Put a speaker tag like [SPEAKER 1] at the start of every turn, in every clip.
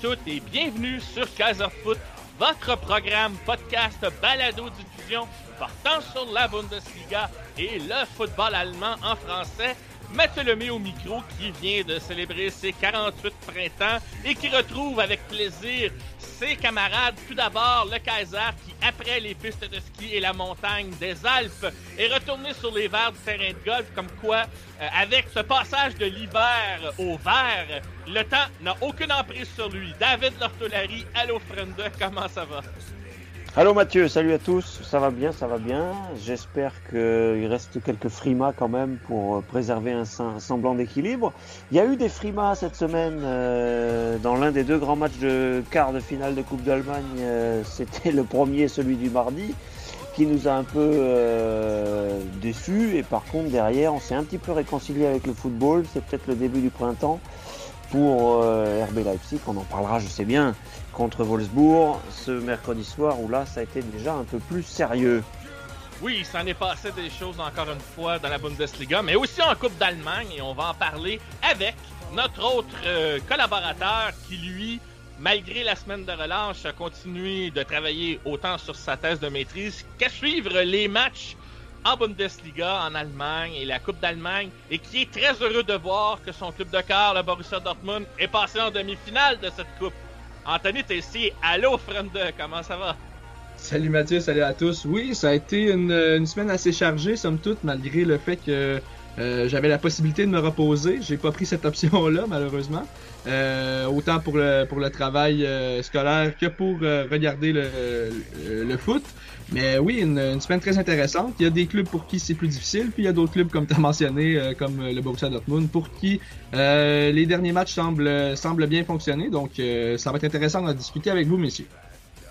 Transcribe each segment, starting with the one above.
[SPEAKER 1] Toutes et bienvenue sur Kaiser Foot, votre programme podcast balado diffusion portant sur la Bundesliga et le football allemand en français. Mathieu Lemay au micro qui vient de célébrer ses 48 printemps et qui retrouve avec plaisir ses camarades. Tout d'abord, le Kaiser qui, après les pistes de ski et la montagne des Alpes, est retourné sur les verres du terrain de golf, comme quoi, euh, avec ce passage de l'hiver au vert, le temps n'a aucune emprise sur lui. David Lortolari, allô Frenda, comment ça va?
[SPEAKER 2] Allô Mathieu, salut à tous, ça va bien, ça va bien. J'espère qu'il reste quelques frimas quand même pour euh, préserver un sem- semblant d'équilibre. Il y a eu des frimas cette semaine euh, dans l'un des deux grands matchs de quart de finale de Coupe d'Allemagne. euh, C'était le premier, celui du mardi, qui nous a un peu déçus. Et par contre derrière, on s'est un petit peu réconcilié avec le football. C'est peut-être le début du printemps pour euh, RB Leipzig. On en parlera, je sais bien, contre Wolfsburg ce mercredi soir où là, ça a été déjà un peu plus sérieux.
[SPEAKER 1] Oui, il s'en est passé des choses encore une fois dans la Bundesliga, mais aussi en Coupe d'Allemagne, et on va en parler avec notre autre euh, collaborateur qui, lui, malgré la semaine de relâche, a continué de travailler autant sur sa thèse de maîtrise qu'à suivre les matchs en Bundesliga, en Allemagne et la Coupe d'Allemagne, et qui est très heureux de voir que son club de cœur, le Borussia Dortmund, est passé en demi-finale de cette Coupe. Anthony Tessier, allô, Frende, comment ça va?
[SPEAKER 3] Salut Mathieu, salut à tous. Oui, ça a été une, semaine assez chargée, somme toute, malgré le fait que euh, j'avais la possibilité de me reposer. J'ai pas pris cette option-là, malheureusement. Euh, autant pour le, pour le travail euh, scolaire que pour regarder le, le foot. Mais oui, une, une semaine très intéressante. Il y a des clubs pour qui c'est plus difficile, puis il y a d'autres clubs, comme tu as mentionné, euh, comme le Borussia Dortmund, pour qui euh, les derniers matchs semblent, semblent bien fonctionner. Donc, euh, ça va être intéressant d'en discuter avec vous, messieurs.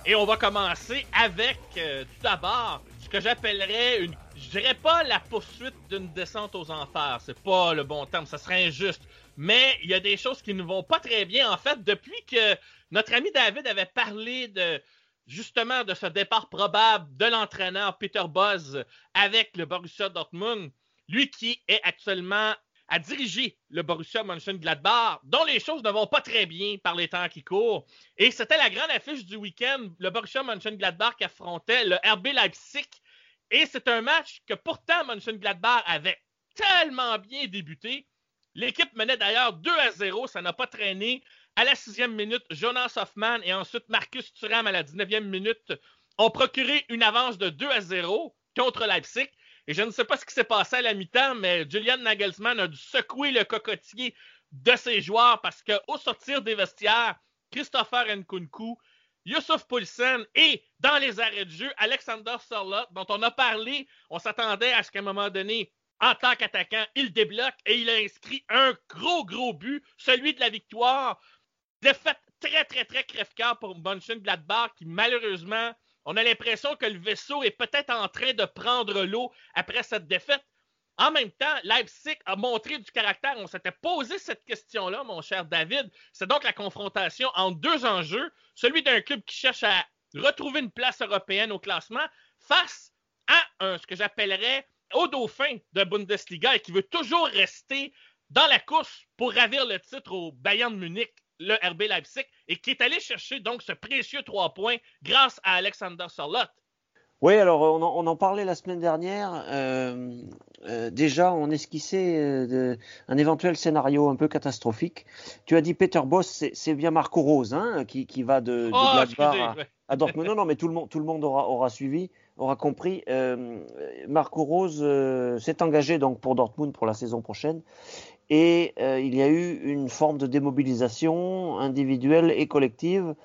[SPEAKER 1] Et on va commencer avec, euh, tout d'abord, ce que j'appellerais une, je dirais pas la poursuite d'une descente aux enfers, c'est pas le bon terme, ça serait injuste. Mais il y a des choses qui ne vont pas très bien. En fait, depuis que notre ami David avait parlé de, justement, de ce départ probable de l'entraîneur Peter Buzz avec le Borussia Dortmund, lui qui est actuellement à diriger le Borussia Mönchengladbach, dont les choses ne vont pas très bien par les temps qui courent. Et c'était la grande affiche du week-end, le Borussia Mönchengladbach qui affrontait le RB Leipzig. Et c'est un match que pourtant Mönchengladbach avait tellement bien débuté. L'équipe menait d'ailleurs 2 à 0, ça n'a pas traîné. À la sixième minute, Jonas Hoffman et ensuite Marcus Thuram à la 19e minute ont procuré une avance de 2 à 0 contre Leipzig. Et je ne sais pas ce qui s'est passé à la mi-temps, mais Julian Nagelsmann a dû secouer le cocotier de ses joueurs parce qu'au sortir des vestiaires, Christopher Nkunku, Youssouf Poulsen et dans les arrêts de jeu, Alexander Sorlot, dont on a parlé, on s'attendait à ce qu'à un moment donné, en tant qu'attaquant, il débloque et il a inscrit un gros, gros but, celui de la victoire. Défaite très, très, très crève-cœur pour Mönchengladbach qui, malheureusement, on a l'impression que le vaisseau est peut-être en train de prendre l'eau après cette défaite. En même temps, Leipzig a montré du caractère. On s'était posé cette question-là, mon cher David. C'est donc la confrontation entre deux enjeux. Celui d'un club qui cherche à retrouver une place européenne au classement face à un, ce que j'appellerais au dauphin de Bundesliga et qui veut toujours rester dans la course pour ravir le titre au Bayern de Munich, le RB Leipzig, et qui est allé chercher donc ce précieux trois points grâce à Alexander Sorlot.
[SPEAKER 2] Oui, alors on en, on en parlait la semaine dernière. Euh, euh, déjà, on esquissait euh, de- un éventuel scénario un peu catastrophique. Tu as dit Peter Boss, c'est- bien Marco Rose hein, qui, qui va de, de
[SPEAKER 1] Oh,
[SPEAKER 2] Gladbach à, Dortmund. Non, non, mais tout le monde, tout le monde aura, aura suivi, aura compris. Marco Rose s'est engagé donc pour Dortmund pour la saison prochaine. Et euh, il y a eu une forme de démobilisation individuelle et collective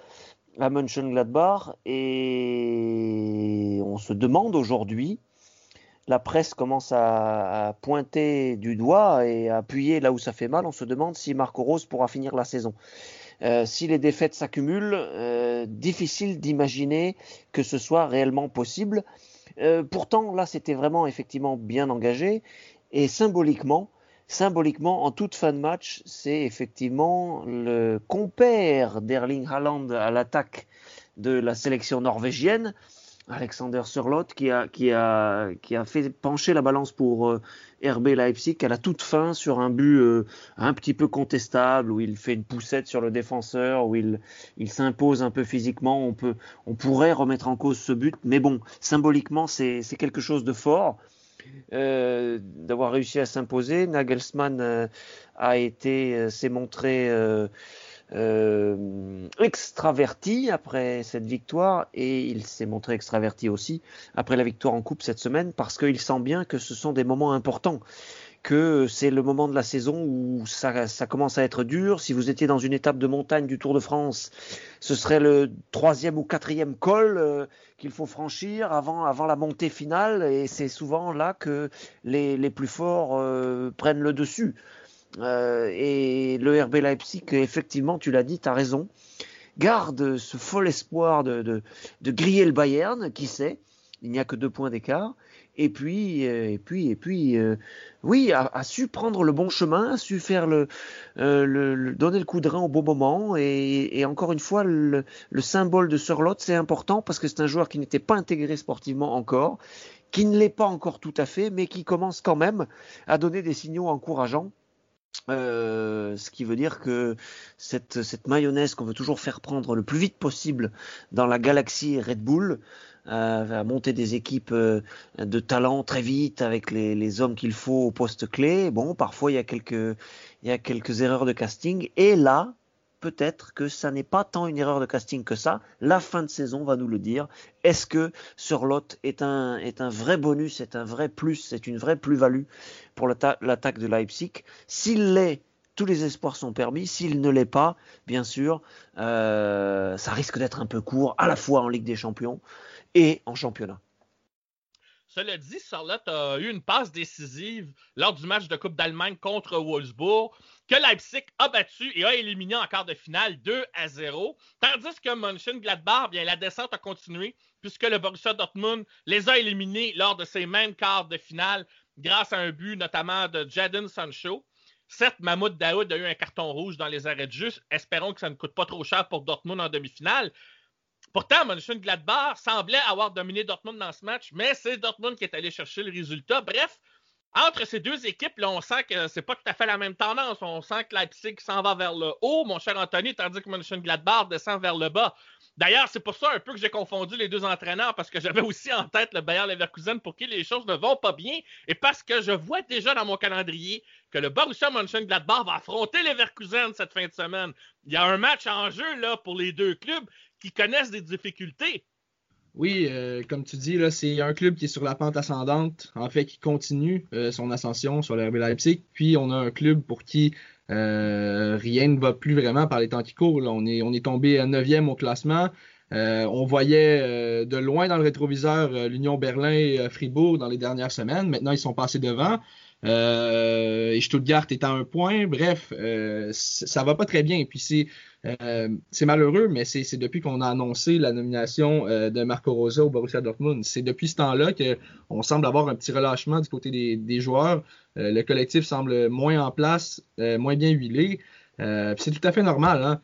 [SPEAKER 2] à Mönchengladbach. Et on se demande aujourd'hui, la presse commence à, pointer du doigt et à appuyer là où ça fait mal. On se demande si Marco Rose pourra finir la saison. Euh, si les défaites s'accumulent, euh, difficile d'imaginer que ce soit réellement possible. Euh, pourtant, là, c'était vraiment effectivement bien engagé et symboliquement, symboliquement, en toute fin de match, c'est effectivement le compère d'Erling Haaland à l'attaque de la sélection norvégienne, Alexander Sørloth, qui a, fait pencher la balance pour euh, RB Leipzig à la toute fin sur un but euh, un petit peu contestable où il fait une poussette sur le défenseur, où il, s'impose un peu physiquement. On, peut, on pourrait remettre en cause ce but, mais bon, symboliquement, c'est quelque chose de fort euh, d'avoir réussi à s'imposer. Nagelsmann euh, a été, euh, s'est montré extraverti après cette victoire et il s'est montré extraverti aussi après la victoire en coupe cette semaine parce qu'il sent bien que ce sont des moments importants que c'est le moment de la saison où ça, commence à être dur. Si vous étiez dans une étape de montagne du Tour de France, ce serait le troisième ou quatrième col euh, qu'il faut franchir avant, avant la montée finale. Et c'est souvent là que les, les plus forts euh, prennent le dessus. Euh, et le RB Leipzig, effectivement, tu l'as dit, tu as raison, garde ce fol espoir de, de, de griller le Bayern, qui sait, il n'y a que deux points d'écart. Et puis, euh, et puis, et puis, euh, oui, a, su prendre le bon chemin, a su faire le, euh, le, le- donner le coup de rein au bon moment. Et, et encore une fois, le, le symbole de Sørloth, c'est important parce que c'est un joueur qui n'était pas intégré sportivement encore, qui ne l'est pas encore tout à fait, mais qui commence quand même à donner des signaux encourageants. Euh, ce qui veut dire que cette, cette mayonnaise qu'on veut toujours faire prendre le plus vite possible dans la galaxie Red Bull, euh, monter des équipes euh, de talent très vite avec les, les hommes qu'il faut au poste clé. Bon, parfois il y a quelques, il y a quelques erreurs de casting. Et là, peut-être que ça n'est pas tant une erreur de casting que ça. La fin de saison va nous le dire. Est-ce que Surlot est un, est un vrai bonus, est un vrai plus, c'est une vraie plus-value pour l'atta- l'attaque de Leipzig? S'il l'est, tous les espoirs sont permis. S'il ne l'est pas, bien sûr, euh, ça risque d'être un peu court, à la fois en Ligue des Champions et en championnat.
[SPEAKER 1] Cela dit, Charlotte a eu une passe décisive lors du match de Coupe d'Allemagne contre Wolfsburg, que Leipzig a battu et a éliminé en quart de finale 2 à 0. Tandis que Mönchengladbach, bien, la descente a continué puisque le Borussia Dortmund les a éliminés lors de ces mêmes quarts de finale grâce à un but notamment de Jadon Sancho. Certes, Mahmoud Daoud a eu un carton rouge dans les arrêts de jeu. Espérons que ça ne coûte pas trop cher pour Dortmund en demi-finale. Pourtant, Mönchengladbach semblait avoir dominé Dortmund dans ce match, mais c'est Dortmund qui est allé chercher le résultat. Bref, entre ces deux équipes, là, on sent que c'est pas tout à fait la même tendance. On sent que Leipzig s'en va vers le haut, mon cher Anthony, tandis que Mönchengladbach descend vers le bas. D'ailleurs, c'est pour ça un peu que j'ai confondu les deux entraîneurs, parce que j'avais aussi en tête le Bayer Leverkusen pour qui les choses ne vont pas bien, et parce que je vois déjà dans mon calendrier que le Borussia Mönchengladbach va affronter Leverkusen cette fin de semaine. Il y a un match en jeu là pour les deux clubs qui connaissent des difficultés.
[SPEAKER 3] Oui, euh, comme tu dis, c'est un club qui est sur la pente ascendante, en fait, qui continue euh, son ascension sur le Leipzig. Puis on a un club pour qui euh, rien ne va plus vraiment par les temps qui courent. On est, tombé à 9e au classement. On voyait de loin dans le rétroviseur l'Union Berlin et Fribourg dans les dernières semaines. Maintenant, ils sont passés devant. Euh, et Stuttgart est à un point. Bref, euh, ça va pas très bien. Puis c'est euh, malheureux, mais c'est depuis qu'on a annoncé la nomination euh, de Marco Rosa au Borussia Dortmund. C'est depuis ce temps-là qu'on semble avoir un petit relâchement du côté des, joueurs. Euh, le collectif semble moins en place, euh, moins bien huilé. C'est tout à fait normal. Hein?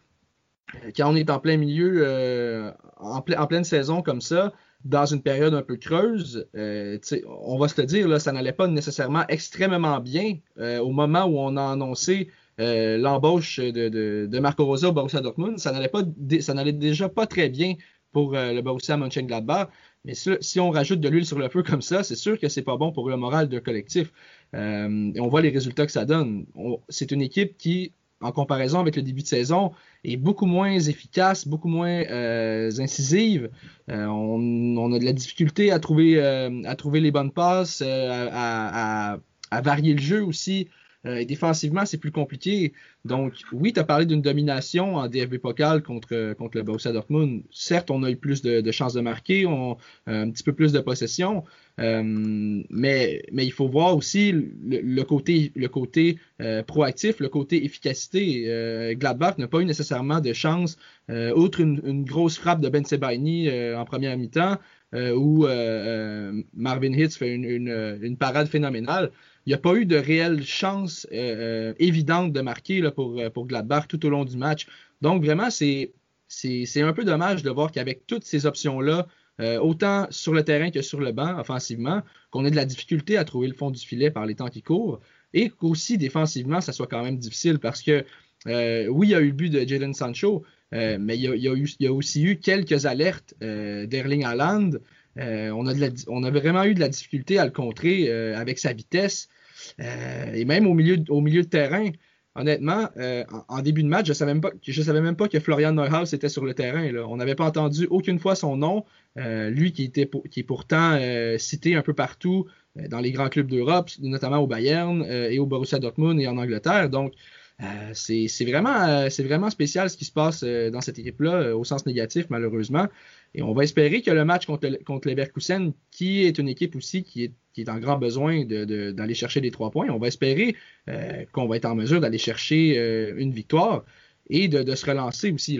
[SPEAKER 3] Quand on est en plein milieu, en, en pleine saison comme ça, dans une période un peu creuse, euh, on va se le dire, là, ça n'allait pas nécessairement extrêmement bien euh, au moment où on a annoncé euh, l'embauche de, Marco Rosa au Borussia Dortmund. Ça n'allait pas, ça n'allait déjà pas très bien pour le Borussia Mönchengladbach. Mais si, on rajoute de l'huile sur le feu comme ça, c'est sûr que c'est pas bon pour le moral d'un collectif. Et on voit les résultats que ça donne. C'est une équipe qui, en comparaison avec le début de saison, est beaucoup moins efficace, beaucoup moins euh, incisive. Euh, on, on, a de la difficulté à trouver, euh, à trouver les bonnes passes, euh, à, à, à, varier le jeu aussi. Euh, et défensivement, c'est plus compliqué. Donc, oui, tu as parlé d'une domination en DFB Pokal contre, contre le Borussia Dortmund. Certes, on a eu plus de, de chances de marquer, on, un petit peu plus de possession, euh, mais, il faut voir aussi le, côté, euh, proactif, le côté efficacité. Euh, Gladbach n'a pas eu nécessairement de chance, outre une, grosse frappe de Ben Sebaini en première mi-temps, où Marvin Hitz fait une, parade phénoménale il n'y a pas eu de réelle chance évidente de marquer pour, Gladbach tout au long du match. Donc vraiment, c'est un peu dommage de voir qu'avec toutes ces options-là, euh, autant sur le terrain que sur le banc, offensivement, qu'on ait de la difficulté à trouver le fond du filet par les temps qui courent, et qu'aussi défensivement, ça soit quand même difficile parce que euh, oui, il y a eu le but de Jadon Sancho, euh, mais il y, a, aussi eu quelques alertes d'Erling Haaland. on, a vraiment eu de la difficulté à le contrer avec sa vitesse. Et même au milieu, au milieu de terrain, honnêtement, en, début de match, je savais même pas, savais même pas que Florian Neuhaus était sur le terrain. On n'avait pas entendu aucune fois son nom. Euh, lui qui est pourtant euh, cité un peu partout euh, dans les grands clubs d'Europe, notamment au Bayern et au Borussia Dortmund et en Angleterre. Donc c'est vraiment vraiment spécial ce qui se passe dans cette équipe-là au sens négatif malheureusement. Et on va espérer que le match contre, le, contre qui est une équipe aussi qui est, en grand besoin d'aller chercher les trois points, on va espérer qu'on va être en mesure d'aller chercher une victoire et de, se relancer aussi.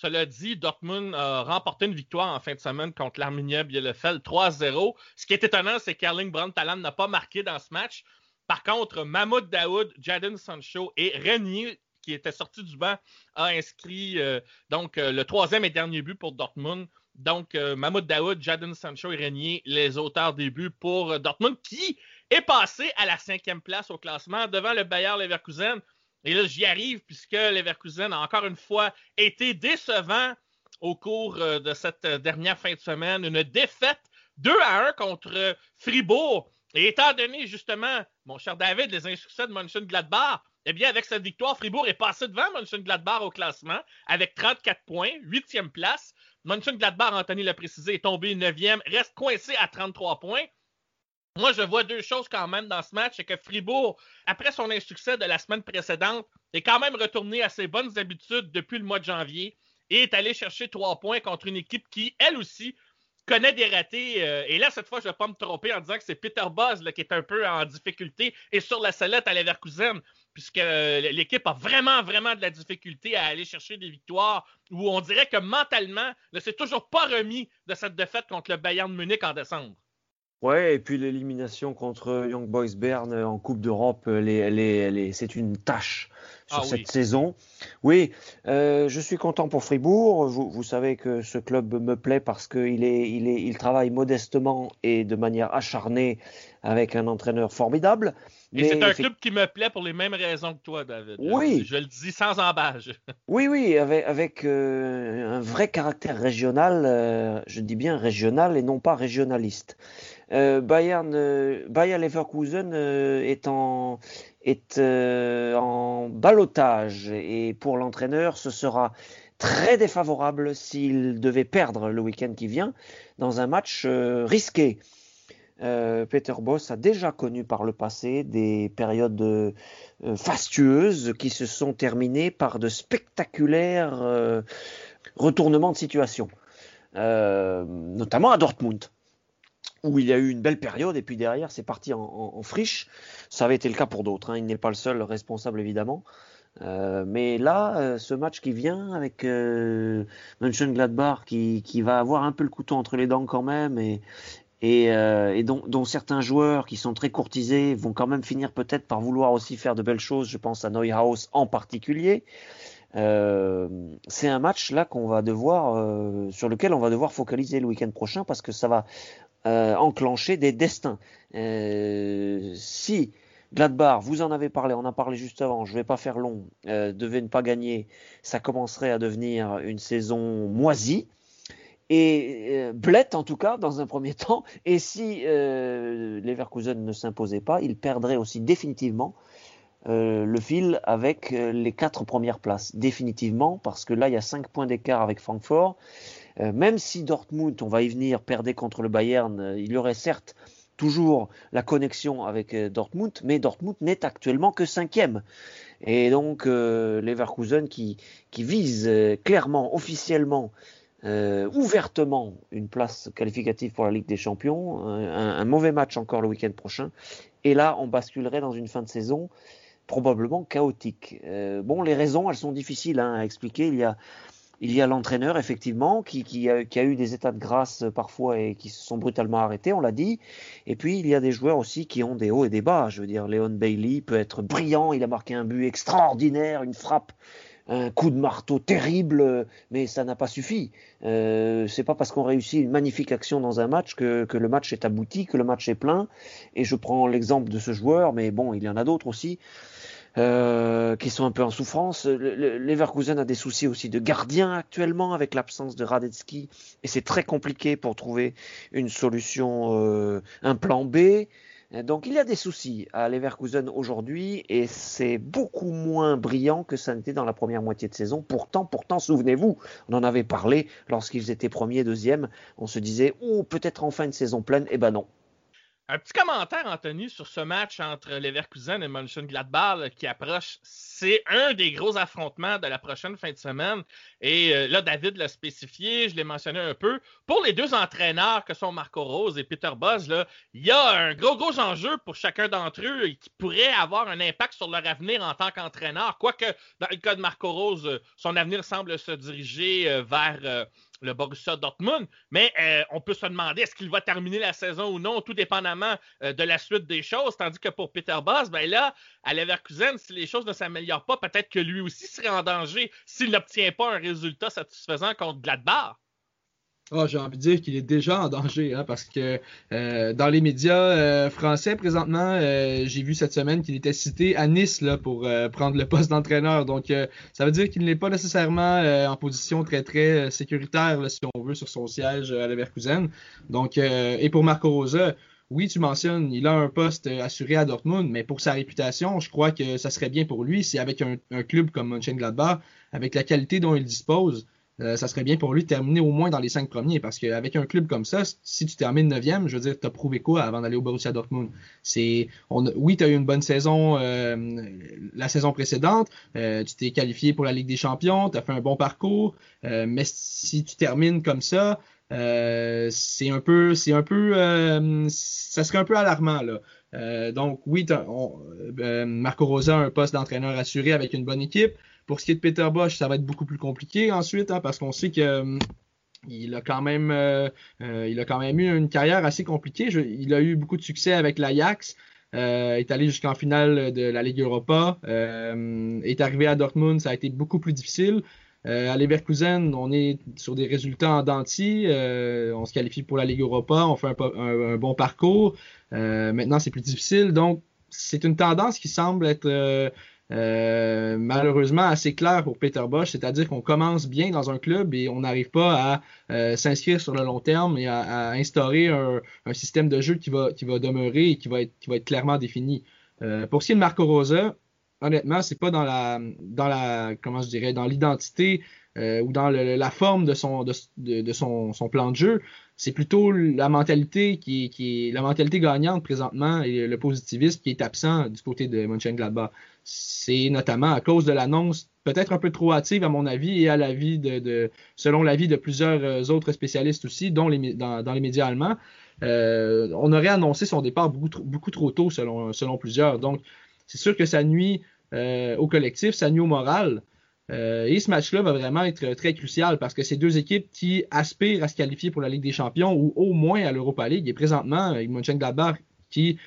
[SPEAKER 1] Cela dit, Dortmund a remporté une victoire en fin de semaine contre l'Arminia Bielefeld 3-0. Ce qui est étonnant, c'est qu'Erling Brandt Talan n'a pas marqué dans ce match. Par contre, Mahmoud Daoud, Jadon Sancho et Renier qui était sorti du banc, a inscrit euh, donc euh, le troisième et dernier but pour Dortmund. Donc, euh, Mahmoud Daoud, Jadon Sancho et Renier, les auteurs des buts pour Dortmund, qui est passé à la cinquième place au classement devant le Bayer Leverkusen. Et là, j'y arrive puisque Leverkusen a encore une fois été décevant au cours de cette dernière fin de semaine. Une défaite 2 à 1 contre Fribourg. Et étant donné justement, mon cher David, les insuccès de Mönchengladbach, eh bien, avec cette victoire, Fribourg est passé devant Mönchengladbach au classement avec 34 points, 8e place. Mönchengladbach, Anthony l'a précisé, est tombé 9e, reste coincé à 33 points. Moi, je vois deux choses quand même dans ce match, c'est que Fribourg, après son insuccès de la semaine précédente, est quand même retourné à ses bonnes habitudes depuis le mois de janvier et est allé chercher trois points contre une équipe qui, elle aussi, connaît des ratés. Euh, et là, cette fois, je ne vais pas me tromper en disant que c'est Peter Buzz qui est un peu en difficulté et sur la sellette à Leverkusen puisque l'équipe a vraiment, vraiment de la difficulté à aller chercher des victoires, où on dirait que mentalement, ne s'est toujours pas remis de cette défaite contre le Bayern de Munich en décembre.
[SPEAKER 2] Ouais, et puis l'élimination contre Young Boys Bern en Coupe d'Europe, les, les, les, c'est une tâche sur ah, cette oui. saison. Oui, euh, je suis content pour Fribourg. Vous, vous, savez que ce club me plaît parce qu'il est, il est, il travaille modestement et de manière acharnée avec un entraîneur formidable.
[SPEAKER 1] Et c'est un club qui me plaît pour les mêmes raisons que toi, David.
[SPEAKER 2] Oui.
[SPEAKER 1] Je, je le dis sans embâche.
[SPEAKER 2] Oui, oui, avec, avec euh, un vrai caractère régional, euh, je dis bien régional et non pas régionaliste. Euh, Bayern, Bayern Leverkusen est en, est balotage. Et pour l'entraîneur, ce sera très défavorable s'il devait perdre le week-end qui vient dans un match risqué. Euh, Peter Boss a déjà connu par le passé des périodes euh, fastueuses qui se sont terminées par de spectaculaires euh, retournements de situation, notamment à Dortmund où il y a eu une belle période et puis derrière c'est parti en, friche. Ça avait été le cas pour d'autres. Hein. Il n'est pas le seul responsable évidemment. Euh, mais là, euh, ce match qui vient avec euh, Mönchengladbach qui, va avoir un peu le couteau entre les dents quand même et, euh, dont, certains joueurs qui sont très courtisés vont quand même finir peut-être par vouloir aussi faire de belles choses. Je pense à Neuhaus en particulier. C'est un match là qu'on va devoir, sur lequel on va devoir focaliser le week-end prochain parce que ça va euh, enclencher des destins. Euh, si Gladbach, vous en avez parlé, on en a parlé juste avant, je vais pas faire long, devait ne pas gagner, ça commencerait à devenir une saison moisie. et euh, Blett en tout cas dans un premier temps. Et si euh, Leverkusen ne s'imposait pas, il perdrait aussi définitivement euh, le fil avec euh, les quatre premières places, définitivement, parce que là il y a cinq points d'écart avec Francfort. Euh, même si Dortmund, on va y venir, perdait contre le Bayern, euh, il y aurait certes toujours la connexion avec euh, Dortmund, mais Dortmund n'est actuellement que cinquième. Et donc Leverkusen qui, vise clairement, officiellement, ouvertement une place qualificative pour la Ligue des Champions, un, mauvais match encore le week-end prochain, et là on basculerait dans une fin de saison probablement chaotique. Bon, les raisons, elles sont difficiles hein, à expliquer. Il y a il y a l'entraîneur, effectivement, qui, a, eu des états de grâce euh, parfois et qui se sont brutalement arrêtés, on l'a dit. Et puis, il y a des joueurs aussi qui ont des hauts et des bas. Je veux dire, Léon Bailey peut être brillant, il a marqué un but extraordinaire, une frappe, un coup de marteau terrible, mais ça n'a pas suffi. Euh, c'est pas parce qu'on réussit une magnifique action dans un match que, que, le match est abouti, que le match est plein. Et je prends l'exemple de ce joueur, mais bon, il y en a d'autres aussi. Euh, qui sont un peu en souffrance. Le, le, Leverkusen a des soucis aussi de gardien actuellement avec l'absence de Radetzky et c'est très compliqué pour trouver une solution, euh, un plan B. Donc il y a des soucis à Leverkusen aujourd'hui et c'est beaucoup moins brillant que ça n'était dans la première moitié de saison. Pourtant, pourtant, souvenez-vous, on en avait parlé lorsqu'ils étaient premiers, deuxième. On se disait, oh, peut-être enfin une saison pleine. Eh ben non,
[SPEAKER 1] un petit commentaire, Anthony, sur ce match entre Leverkusen et Mönchengladbach qui approche. C'est un des gros affrontements de la prochaine fin de semaine. Et euh, là, David l'a spécifié, je l'ai mentionné un peu. Pour les deux entraîneurs que sont Marco Rose et Peter Bosz, il y a un gros, gros enjeu pour chacun d'entre eux qui pourrait avoir un impact sur leur avenir en tant qu'entraîneur. Quoique, dans le cas de Marco Rose, son avenir semble se diriger euh, vers euh, le Borussia Dortmund, mais euh, on peut se demander est-ce qu'il va terminer la saison ou non, tout dépendamment euh, de la suite des choses, tandis que pour Peter Boss, ben là, à Leverkusen, si les choses ne s'améliorent pas, peut-être que lui aussi serait en danger s'il n'obtient pas un résultat satisfaisant contre Gladbach.
[SPEAKER 3] Oh, j'ai envie de dire qu'il est déjà en danger, hein, parce que euh, dans les médias euh, français présentement, euh, j'ai vu cette semaine qu'il était cité à Nice là, pour prendre le poste d'entraîneur. Donc, ça veut dire qu'il n'est pas nécessairement en position très très sécuritaire, si on veut, sur son siège à Leverkusen. Donc, et pour Marco Rosa, oui, tu mentionnes, il a un poste assuré à Dortmund, mais pour sa réputation, je crois que ça serait bien pour lui. Si avec un, club comme Mönchengladbach, avec la qualité dont il dispose, euh, ça serait bien pour lui de terminer au moins dans les cinq premiers. Parce qu'avec un club comme ça, si tu termines neuvième, je veux dire, t'as prouvé quoi avant d'aller au Borussia Dortmund? C'est, oui, t'as eu une bonne saison euh, la saison précédente, euh, tu t'es qualifié pour la Ligue des Champions, t'as fait un bon parcours, euh, mais si tu termines comme ça, euh, c'est un peu, c'est un peu, ça serait un peu alarmant là. donc oui, on, Marco Rosa a un poste d'entraîneur assuré avec une bonne équipe. Pour ce qui est de Peter Bosch, ça va être beaucoup plus compliqué ensuite, hein, parce qu'on sait que euh, il a quand même euh, euh, il a quand même eu une carrière assez compliquée. Il a eu beaucoup de succès avec l'Ajax. Euh, est allé jusqu'en finale de la Ligue Europa. est arrivé à Dortmund, ça a été beaucoup plus difficile. À Leverkusen, on est sur des résultats en denti. on se qualifie pour la Ligue Europa, on fait un, bon parcours. maintenant, c'est plus difficile. Donc, c'est une tendance qui semble être euh, malheureusement assez clair pour Peter Bosch, c'est-à-dire qu'on commence bien dans un club et on n'arrive pas à euh, s'inscrire sur le long terme et à, instaurer un, système de jeu qui va, demeurer et qui va être, qui va être clairement défini. Euh, pour ce qui est de Marco Rosa, honnêtement, c'est pas dans la, dans la, comment je dirais, dans l'identité euh, ou dans le, la forme de son, de, son, plan de jeu. C'est plutôt la mentalité qui, qui est la mentalité gagnante présentement et le positivisme qui est absent du côté de Mönchengladbach. C'est notamment à cause de l'annonce peut-être un peu trop hâtive à mon avis et à l'avis de, de selon l'avis de plusieurs euh, autres spécialistes aussi, dont les, dans, dans les médias allemands. Euh, on aurait annoncé son départ beaucoup trop, beaucoup trop tôt selon, selon plusieurs. Donc, c'est sûr que ça nuit euh, au collectif, ça nuit au moral. Euh, et ce match-là va vraiment être très crucial parce que c'est deux équipes qui aspirent à se qualifier pour la Ligue des Champions ou au moins à l'Europa League. Et présentement, Mönchengladbach qui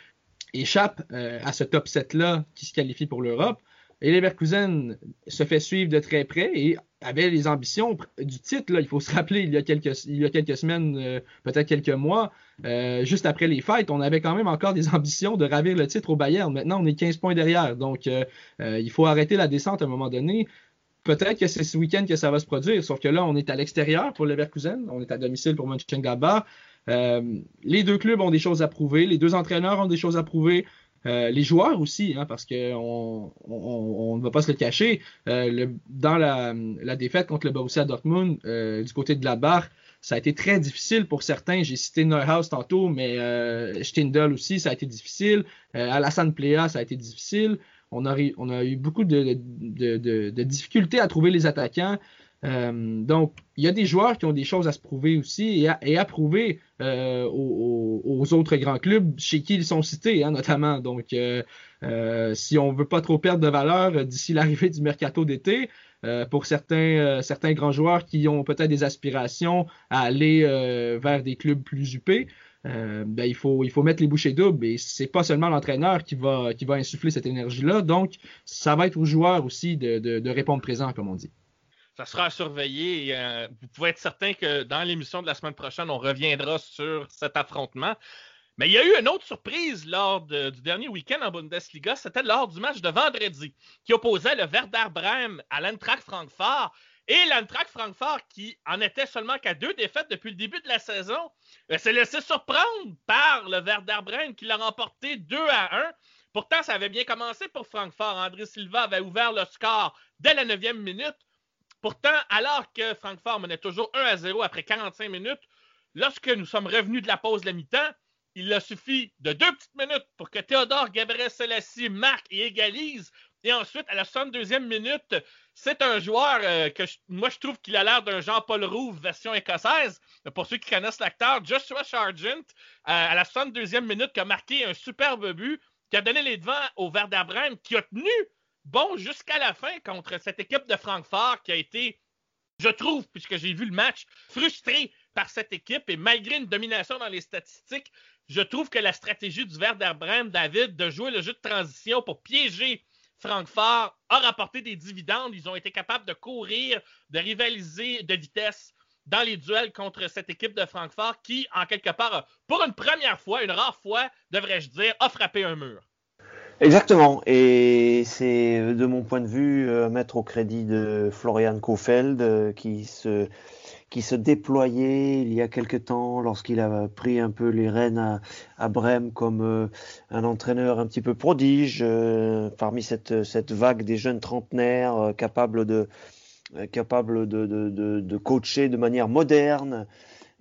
[SPEAKER 3] échappe euh, à ce top 7-là qui se qualifie pour l'Europe. Et Leverkusen se fait suivre de très près et avait les ambitions du titre. Il faut se rappeler, il y a quelques, semaines, euh, peut-être quelques mois, euh, juste après les fêtes, on avait quand même encore des ambitions de ravir le titre au Bayern. Maintenant, on est 15 points derrière. Donc, il faut arrêter la descente à un moment donné peut-être que c'est ce week-end que ça va se produire. Sauf que là, on est à l'extérieur pour Leverkusen, on est à domicile pour Mönchengladbach. Euh, les deux clubs ont des choses à prouver, les deux entraîneurs ont des choses à prouver. Euh, les joueurs aussi, hein, parce qu'on on, ne va pas se le cacher. Euh, dans la, défaite contre le Borussia Dortmund, du côté de la barre, ça a été très difficile pour certains. J'ai cité Neuhaus tantôt, mais Stindl aussi, ça a été difficile. Alassane Plea, ça a été difficile. On a, on a eu beaucoup de, de difficultés à trouver les attaquants. Euh, donc, il y a des joueurs qui ont des choses à se prouver aussi et à, prouver euh, aux, autres grands clubs chez qui ils sont cités, hein, notamment. Donc, euh, si on veut pas trop perdre de valeur d'ici l'arrivée du mercato d'été, pour certains, certains grands joueurs qui ont peut-être des aspirations à aller vers des clubs plus huppés, ben, il, faut, il faut mettre les bouchées doubles et c'est pas seulement l'entraîneur qui va, qui va insuffler cette énergie-là. Donc, ça va être aux joueurs aussi de, de répondre présent, comme on dit
[SPEAKER 1] ça sera à surveiller. Euh, vous pouvez être certain que dans l'émission de la semaine prochaine, on reviendra sur cet affrontement. Mais il y a eu une autre surprise lors du dernier week-end en Bundesliga. C'était lors du match de vendredi qui opposait le Werder Bremen à l'Eintracht Francfort. Et l'Eintracht Francfort, qui en était seulement qu'à deux défaites depuis le début de la saison, euh, s'est laissé surprendre par le Werder Bremen qui l'a remporté 2 à 1. Pourtant, ça avait bien commencé pour Francfort. André Silva avait ouvert le score dès la neuvième minute. Pourtant, alors que Francfort menait toujours 1 à 0 après 45 minutes, lorsque nous sommes revenus de la pause de la mi-temps, il a suffi de deux petites minutes pour que Théodore Gabriel Selassie marque et égalise. Et ensuite, à la 62e minute, c'est un joueur euh, que moi je trouve qu'il a l'air d'un Jean-Paul Rouve version écossaise. Pour ceux qui connaissent l'acteur, Joshua Sargent, euh, à la 62e minute, qui a marqué un superbe but, qui a donné les devants au Werder Bremen, qui a tenu bon jusqu'à la fin contre cette équipe de Francfort qui a été, je trouve, puisque j'ai vu le match, frustré par cette équipe et malgré une domination dans les statistiques, je trouve que la stratégie du Werder David, de jouer le jeu de transition pour piéger Francfort a rapporté des dividendes. Ils ont été capables de courir, de rivaliser de vitesse dans les duels contre cette équipe de Francfort qui, en quelque part, pour une première fois, une rare fois, devrais-je dire, a frappé un mur.
[SPEAKER 2] Exactement, et c'est de mon point de vue euh, mettre au crédit de Florian Kofeld euh, qui se qui se déployait il y a quelque temps lorsqu'il a pris un peu les rênes à, à Brême comme euh, un entraîneur un petit peu prodige parmi cette, cette vague des jeunes trentenaires capables de capables de, de, de, coacher de manière moderne.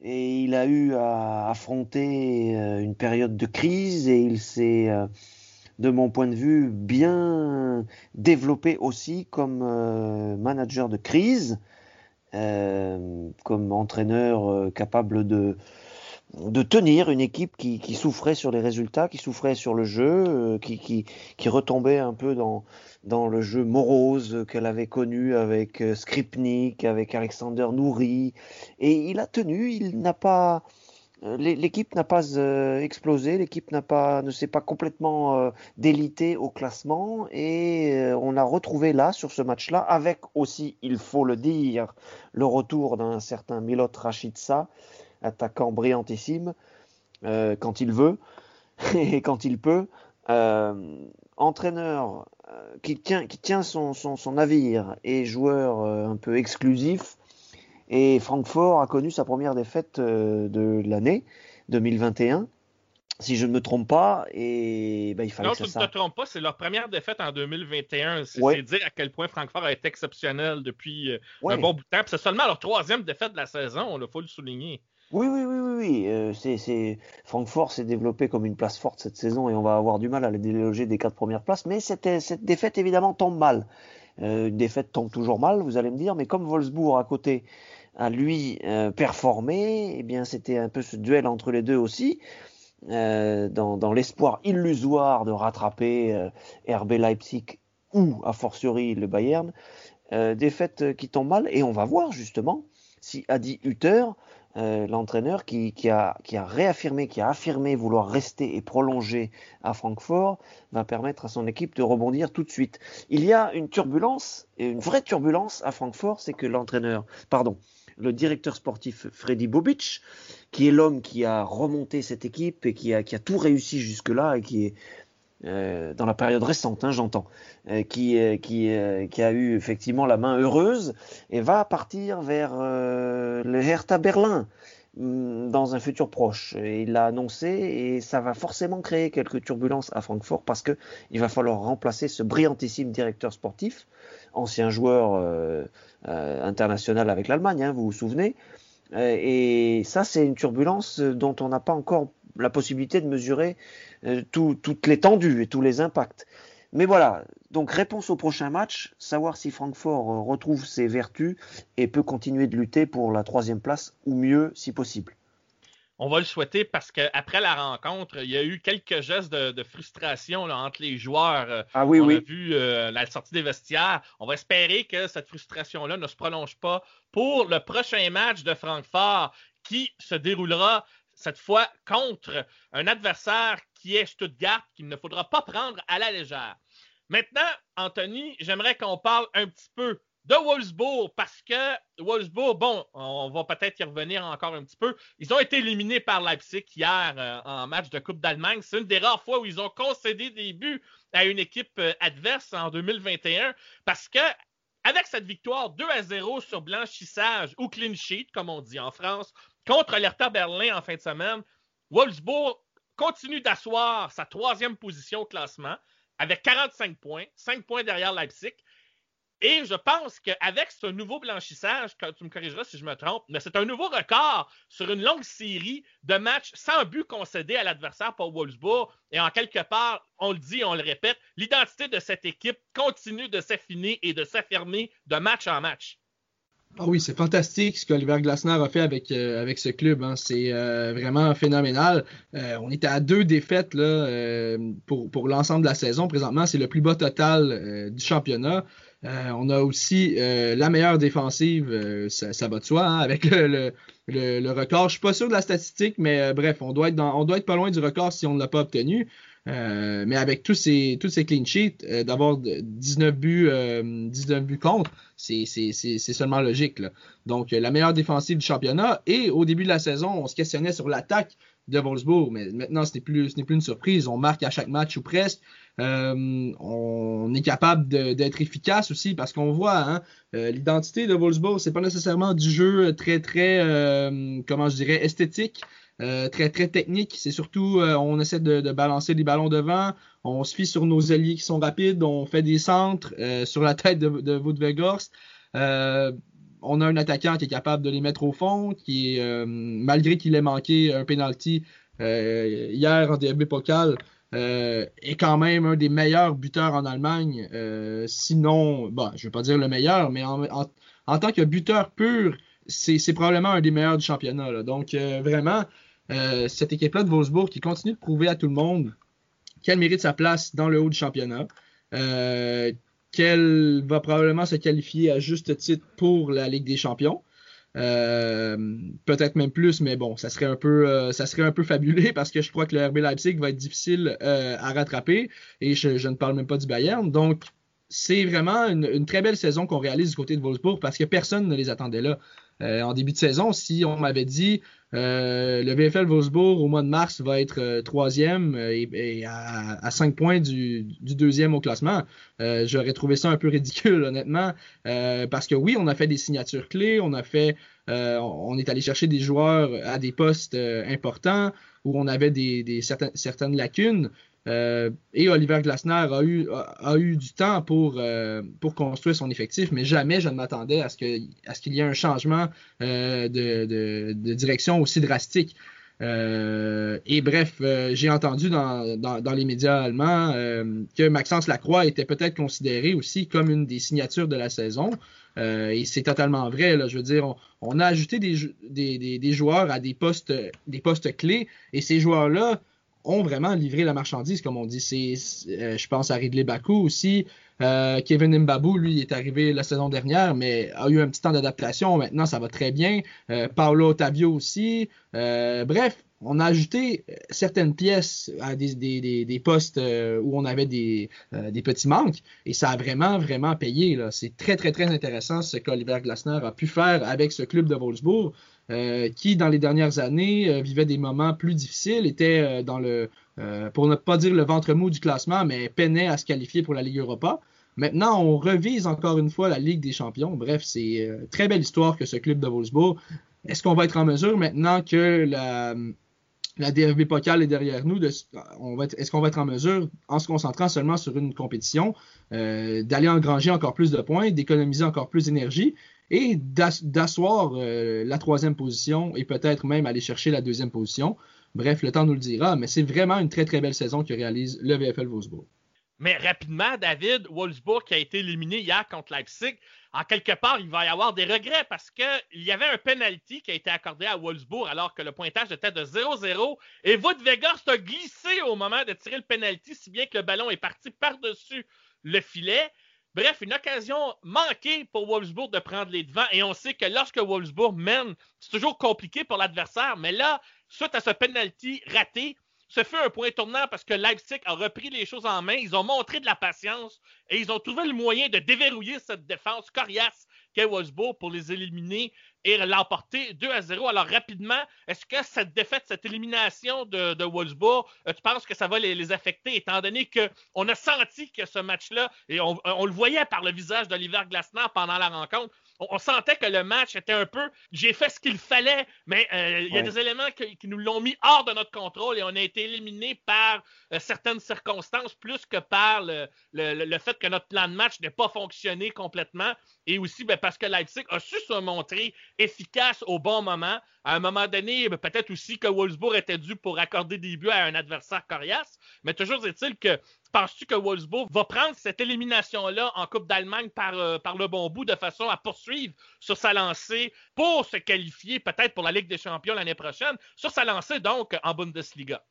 [SPEAKER 2] Et il a eu à affronter une période de crise et il s'est de mon point de vue, bien développé aussi comme euh, manager de crise, euh, comme entraîneur euh, capable de, de tenir une équipe qui, qui, souffrait sur les résultats, qui souffrait sur le jeu, qui, qui, qui, retombait un peu dans, dans le jeu morose qu'elle avait connu avec Skripnik, avec Alexander Nouri. Et il a tenu, il n'a pas l'équipe n'a pas euh, explosé, l'équipe n'a pas, ne s'est pas complètement euh, délitée au classement et on a retrouvé là sur ce match-là, avec aussi, il faut le dire, le retour d'un certain Milot Rachitsa, attaquant brillantissime quand il veut et quand il peut, entraîneur qui tient, son navire et joueur un peu exclusif et Francfort a connu sa première défaite euh, de l'année 2021 si je ne me trompe pas, et ben, il fallait
[SPEAKER 1] non,
[SPEAKER 2] que ça
[SPEAKER 1] tu ne te trompes pas, c'est leur première défaite en 2021. C'est dire à quel point Francfort a été exceptionnel depuis euh, un bon bout de temps. C'est seulement leur troisième défaite de la saison, il faut le souligner.
[SPEAKER 2] Oui, oui, oui, oui, oui. Euh, c'est, Francfort s'est développé comme une place forte cette saison et on va avoir du mal à les déloger des quatre premières places. Mais cette, cette défaite, évidemment, tombe mal. une défaite tombe toujours mal, vous allez me dire, mais comme Wolfsburg à côté à lui euh, performer, eh bien c'était un peu ce duel entre les deux aussi, euh, dans, dans l'espoir illusoire de rattraper euh, RB Leipzig ou a fortiori le Bayern. défaite qui tombe mal et on va voir justement si Adi Hutter, l'entraîneur qui, qui, a, qui a réaffirmé, qui a affirmé vouloir rester et prolonger à Francfort, va permettre à son équipe de rebondir tout de suite. Il y a une turbulence, et une vraie turbulence à Francfort, c'est que l'entraîneur, pardon, le directeur sportif Freddy Bobic, qui est l'homme qui a remonté cette équipe et qui a, tout réussi jusque-là et qui est euh, dans la période récente, hein, j'entends, euh, qui, euh, qui, a eu effectivement la main heureuse et va partir vers le Hertha Berlin hum, dans un futur proche. Il l'a annoncé et ça va forcément créer quelques turbulences à Francfort parce que il va falloir remplacer ce brillantissime directeur sportif, ancien joueur euh, euh, international avec l'Allemagne, hein, vous vous souvenez. Euh, et ça, c'est une turbulence dont on n'a pas encore la possibilité de mesurer tout- toute l'étendue et tous les impacts. Mais voilà, donc réponse au prochain match, savoir si Francfort retrouve ses vertus et peut continuer de lutter pour la troisième place ou mieux si possible.
[SPEAKER 1] On va le souhaiter parce qu'après la rencontre, il y a eu quelques gestes de, de frustration là, entre les joueurs. Euh,
[SPEAKER 2] Ah oui,
[SPEAKER 1] on a vu euh, la sortie des vestiaires. On va espérer que cette frustration-là ne se prolonge pas pour le prochain match de Francfort qui se déroulera cette fois contre un adversaire qui est Stuttgart, qu'il ne faudra pas prendre à la légère. Maintenant, Anthony, j'aimerais qu'on parle un petit peu de Wolfsburg parce que Wolfsburg, bon, on va peut-être y revenir encore un petit peu. Ils ont été éliminés par Leipzig hier euh, en match de Coupe d'Allemagne. C'est une des rares fois où ils ont concédé des buts à une équipe euh, adverse en 2021 parce que avec cette victoire 2 à 0 sur blanchissage ou clean sheet, comme on dit en France, contre l'Hertha Berlin en fin de semaine, Wolfsburg continue d'asseoir sa troisième position au classement avec 45 points, 5 points derrière Leipzig. Et je pense qu'avec ce nouveau blanchissage, tu me corrigeras si je me trompe, mais c'est un nouveau record sur une longue série de matchs sans but concédé à l'adversaire pour Wolfsburg. Et en quelque part, on le dit, on le répète, l'identité de cette équipe continue de s'affiner et de s'affirmer de match en match.
[SPEAKER 3] Ah oui, c'est fantastique ce qu'Oliver Glasner a fait avec, euh, avec ce club. hein. C'est euh, vraiment phénoménal. Euh, on était à deux défaites là, pour, pour l'ensemble de la saison. Présentement, c'est le plus bas total du championnat. On a aussi la meilleure défensive, ça, ça va de soi, avec le, le, record. Je suis pas sûr de la statistique, mais bref, on doit, être on doit être pas loin du record si on ne l'a pas obtenu. Euh, mais avec tous ces, tous ces clean sheets, euh, d'avoir 19 buts, euh, 19 buts contre, c'est seulement logique. Là. Donc, euh, la meilleure défensive du championnat. Et au début de la saison, on se questionnait sur l'attaque de Wolfsburg. Mais maintenant, ce n'est plus, plus une surprise. On marque à chaque match ou presque. Euh, on est capable d'être efficace aussi parce qu'on voit hein, euh, l'identité de Wolfsburg, c'est pas nécessairement du jeu très, très, euh, comment je dirais, esthétique. Euh, très très technique. C'est surtout euh, on essaie de, balancer les ballons devant, on se fie sur nos alliés qui sont rapides, on fait des centres euh, sur la tête de, de on a un attaquant qui est capable de les mettre au fond, qui malgré qu'il ait manqué un penalty hier en DFB Pokal, est quand même un des meilleurs buteurs en Allemagne. Sinon, bon, je vais pas dire le meilleur, mais en, tant que buteur pur, c'est probablement un des meilleurs du championnat. Donc, vraiment, euh, cette équipe-là de Wolfsburg qui continue de prouver à tout le monde qu'elle mérite sa place dans le haut du championnat, euh, qu'elle va probablement se qualifier à juste titre pour la Ligue des Champions. Euh, peut-être même plus, mais bon, ça serait un peu, ça serait un peu fabulé parce que je crois que le RB Leipzig va être difficile à rattraper et je, ne parle même pas du Bayern. Donc, c'est vraiment une, très belle saison qu'on réalise du côté de Wolfsburg parce que personne ne les attendait là. Euh, en début de saison, si on m'avait dit euh, le VFL Wolfsburg au mois de mars va être euh, troisième et, et à, 5 points du, deuxième au classement, euh, j'aurais trouvé ça un peu ridicule honnêtement euh, parce que oui, on a fait des signatures clés, on a fait, euh, on est allé chercher des joueurs à des postes euh, importants où on avait des, certaines lacunes. Euh, et Oliver Glasner a eu, du temps pour, euh, pour construire son effectif, mais jamais je ne m'attendais à ce qu'il qu y ait un changement euh, de, direction aussi drastique. Et bref, j'ai entendu dans, les médias allemands que Maxence Lacroix était peut-être considéré aussi comme une des signatures de la saison. Et c'est totalement vrai. Je veux dire, on, a ajouté des, joueurs à des postes, des postes clés, et ces joueurs-là ont vraiment livré la marchandise, comme on dit. C'est, euh, je pense à Ridley Baku aussi. Euh, Kevin Mbabou, lui, est arrivé la saison dernière, mais a eu un petit temps d'adaptation. Maintenant, ça va très bien. Euh, Paolo Ottavio aussi. Bref, on a ajouté certaines pièces à des, des, postes où on avait des, petits manques et ça a vraiment, vraiment payé. C'est très, très, très intéressant ce qu'Oliver Glasner a pu faire avec ce club de Wolfsburg. Euh, qui, dans les dernières années, euh, vivait des moments plus difficiles, était euh, dans le pour ne pas dire le ventre mou du classement, mais peinait à se qualifier pour la Ligue Europa. Maintenant, on revise encore une fois la Ligue des Champions. Bref, c'est une très belle histoire que ce club de Wolfsburg. Est-ce qu'on va être en mesure maintenant que la, la DFB Pokal est derrière nous, est-ce qu'on va être en mesure, en se concentrant seulement sur une compétition, d'aller engranger encore plus de points, d'économiser encore plus d'énergie? Et d'asseoir euh, la troisième position et peut-être même aller chercher la deuxième position. Bref, le temps nous le dira, mais c'est vraiment une très très belle saison que réalise le VFL Wolfsburg.
[SPEAKER 1] Mais rapidement, David, Wolfsburg qui a été éliminé hier contre Leipzig, en quelque part, il va y avoir des regrets parce qu'il y avait un penalty qui a été accordé à Wolfsburg alors que le pointage était de 0-0 et Wout Weghorst a glissé au moment de tirer le penalty, si bien que le ballon est parti par-dessus le filet. Bref, une occasion manquée pour Wolfsburg de prendre les devants. Et on sait que lorsque Wolfsburg mène, c'est toujours compliqué pour l'adversaire. Mais là, suite à ce penalty raté, ce fut un point tournant parce que Leipzig a repris les choses en main. Ils ont montré de la patience et ils ont trouvé le moyen de déverrouiller cette défense coriace qu'est Wolfsburg pour les éliminer et l'emporter 2 à 0. Alors rapidement, est-ce que cette défaite, cette élimination de, de Wolfsburg, euh, tu penses que ça va les, affecter étant donné qu'on a senti que ce match-là, et on, le voyait par le visage d'Oliver Glasner pendant la rencontre, on, sentait que le match était un peu, j'ai fait ce qu'il fallait, mais euh, il y a des éléments qui, nous l'ont mis hors de notre contrôle et on a été éliminé par euh, certaines circonstances plus que par le, le, fait que notre plan de match n'ait pas fonctionné complètement et aussi ben, parce que Leipzig a su se montrer efficace au bon moment. À un moment donné, ben, peut-être aussi que Wolfsburg était dû pour accorder des buts à un adversaire coriace, mais toujours est-il que penses-tu que Wolfsburg va prendre cette élimination-là en Coupe d'Allemagne par, euh, par le bon bout de façon à poursuivre sur sa lancée pour se qualifier peut-être pour la Ligue des Champions l'année prochaine, sur sa lancée donc en Bundesliga?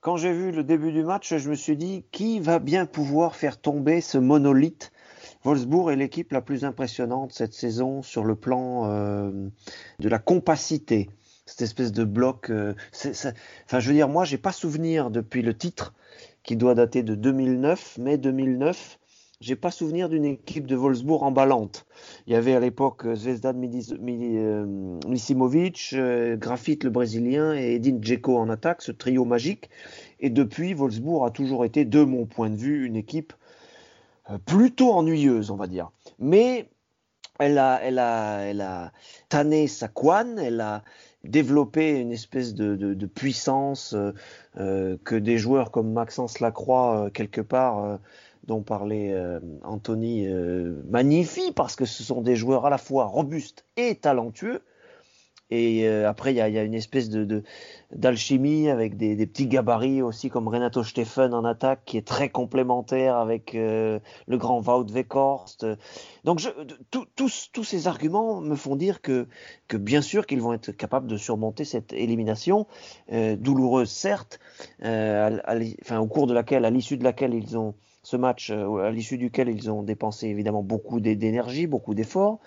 [SPEAKER 2] Quand j'ai vu le début du match, je me suis dit qui va bien pouvoir faire tomber ce monolithe? Wolfsburg est l'équipe la plus impressionnante cette saison sur le plan euh, de la compacité. Cette espèce de bloc. Euh, enfin, je veux dire, moi, j'ai pas souvenir depuis le titre qui doit dater de 2009, mai 2009. J'ai pas souvenir d'une équipe de Wolfsburg emballante. Il y avait à l'époque euh, Zvezdan Misimovic, Grafit le Brésilien et Edin Dzeko en attaque, ce trio magique. Et depuis, Wolfsburg a toujours été, de mon point de vue, une équipe euh, plutôt ennuyeuse, on va dire. Mais elle a, elle a, elle a tanné sa couane, elle a développé une espèce de, puissance euh, euh, que des joueurs comme Maxence Lacroix, quelque part, dont parlait Anthony, magnifie, parce que ce sont des joueurs à la fois robustes et talentueux. Et après, il y a, une espèce d'alchimie avec des, petits gabarits aussi comme Renato Steffen en attaque qui est très complémentaire avec euh, le grand Wout Weghorst. Donc tous, ces arguments me font dire que, bien sûr qu'ils vont être capables de surmonter cette élimination euh, douloureuse certes, euh, au cours de laquelle, à l'issue de laquelle ils ont ce match à l'issue duquel ils ont dépensé évidemment beaucoup d'énergie, beaucoup d'efforts,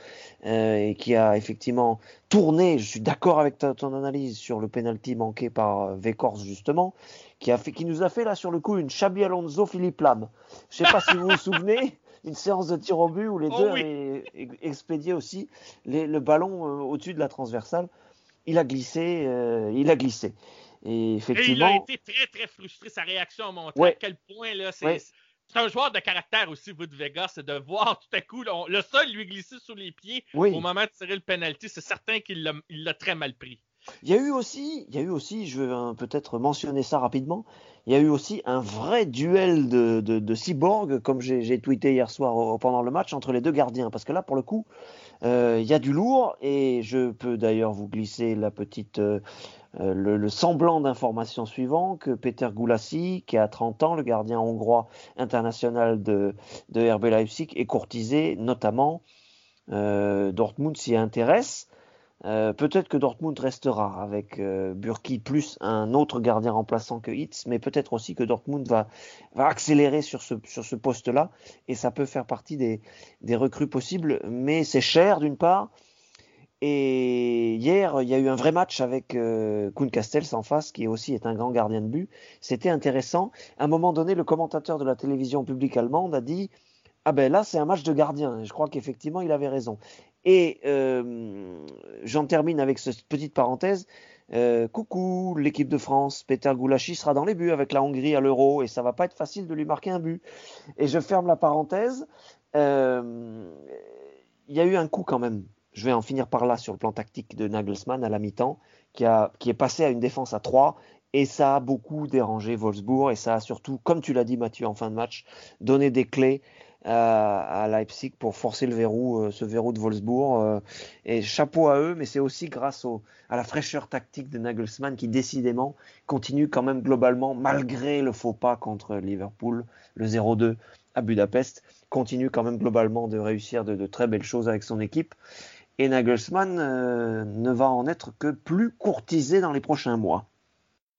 [SPEAKER 2] et qui a effectivement tourné. Je suis d'accord avec ton analyse sur le penalty manqué par euh, Vekors justement, qui, a fait, qui nous a fait là sur le coup une Xabi Alonso Philippe Lam. Je sais pas si vous vous souvenez, une séance de tir au but où les oh deux avaient expédié aussi le ballon euh, au-dessus de la transversale. Il a glissé, euh, il a glissé. Et effectivement.
[SPEAKER 1] il a été très très frustré. Sa réaction a montré à quel point là c'est. C'est un joueur de caractère aussi, vous de Vegas, c'est de voir tout à coup le sol lui glisser sous les pieds au moment de tirer le penalty. C'est certain qu'il l'a très mal pris.
[SPEAKER 2] Il y a eu aussi, il y a eu aussi, je vais euh, peut-être mentionner ça rapidement, il y a eu aussi un vrai duel de, de, cyborg, comme j'ai tweeté hier soir pendant le match, entre les deux gardiens. Parce que là, pour le coup, euh, il y a du lourd, et je peux d'ailleurs vous glisser la petite, euh, le, semblant d'information suivant que Peter Goulassi, qui a 30 ans, le gardien hongrois international de, de RB Leipzig, est courtisé notamment. Dortmund s'y intéresse. Euh, peut-être que Dortmund restera avec euh, Burki plus un autre gardien remplaçant que Hitz, mais peut-être aussi que Dortmund va, accélérer sur ce, poste-là et ça peut faire partie des recrues possibles, mais c'est cher d'une part. Et hier, il y a eu un vrai match avec euh, Kuhn Castells en face, qui aussi est un grand gardien de but. C'était intéressant. À un moment donné, le commentateur de la télévision publique allemande a dit ah ben là, c'est un match de gardien. Je crois qu'effectivement, il avait raison. Et euh, j'en termine avec cette petite parenthèse. Euh, coucou, l'équipe de France. Peter Goulachi sera dans les buts avec la Hongrie à l'Euro et ça va pas être facile de lui marquer un but. Et je ferme la parenthèse. Euh, Il y a eu un coup quand même. Je vais en finir par là sur le plan tactique de Nagelsmann à la mi-temps, qui, a, qui est passé à une défense à 3 et ça a beaucoup dérangé Wolfsburg et ça a surtout, comme tu l'as dit Mathieu en fin de match, donné des clés à, à Leipzig pour forcer le verrou, euh, ce verrou de Wolfsburg. euh, et chapeau à eux, mais c'est aussi grâce au, à la fraîcheur tactique de Nagelsmann qui décidément continue quand même globalement, malgré le faux pas contre Liverpool, le 0-2 à Budapest, continue quand même globalement de réussir de, de très belles choses avec son équipe. Et Nagelsmann euh, ne va en être que plus courtisé dans les prochains mois.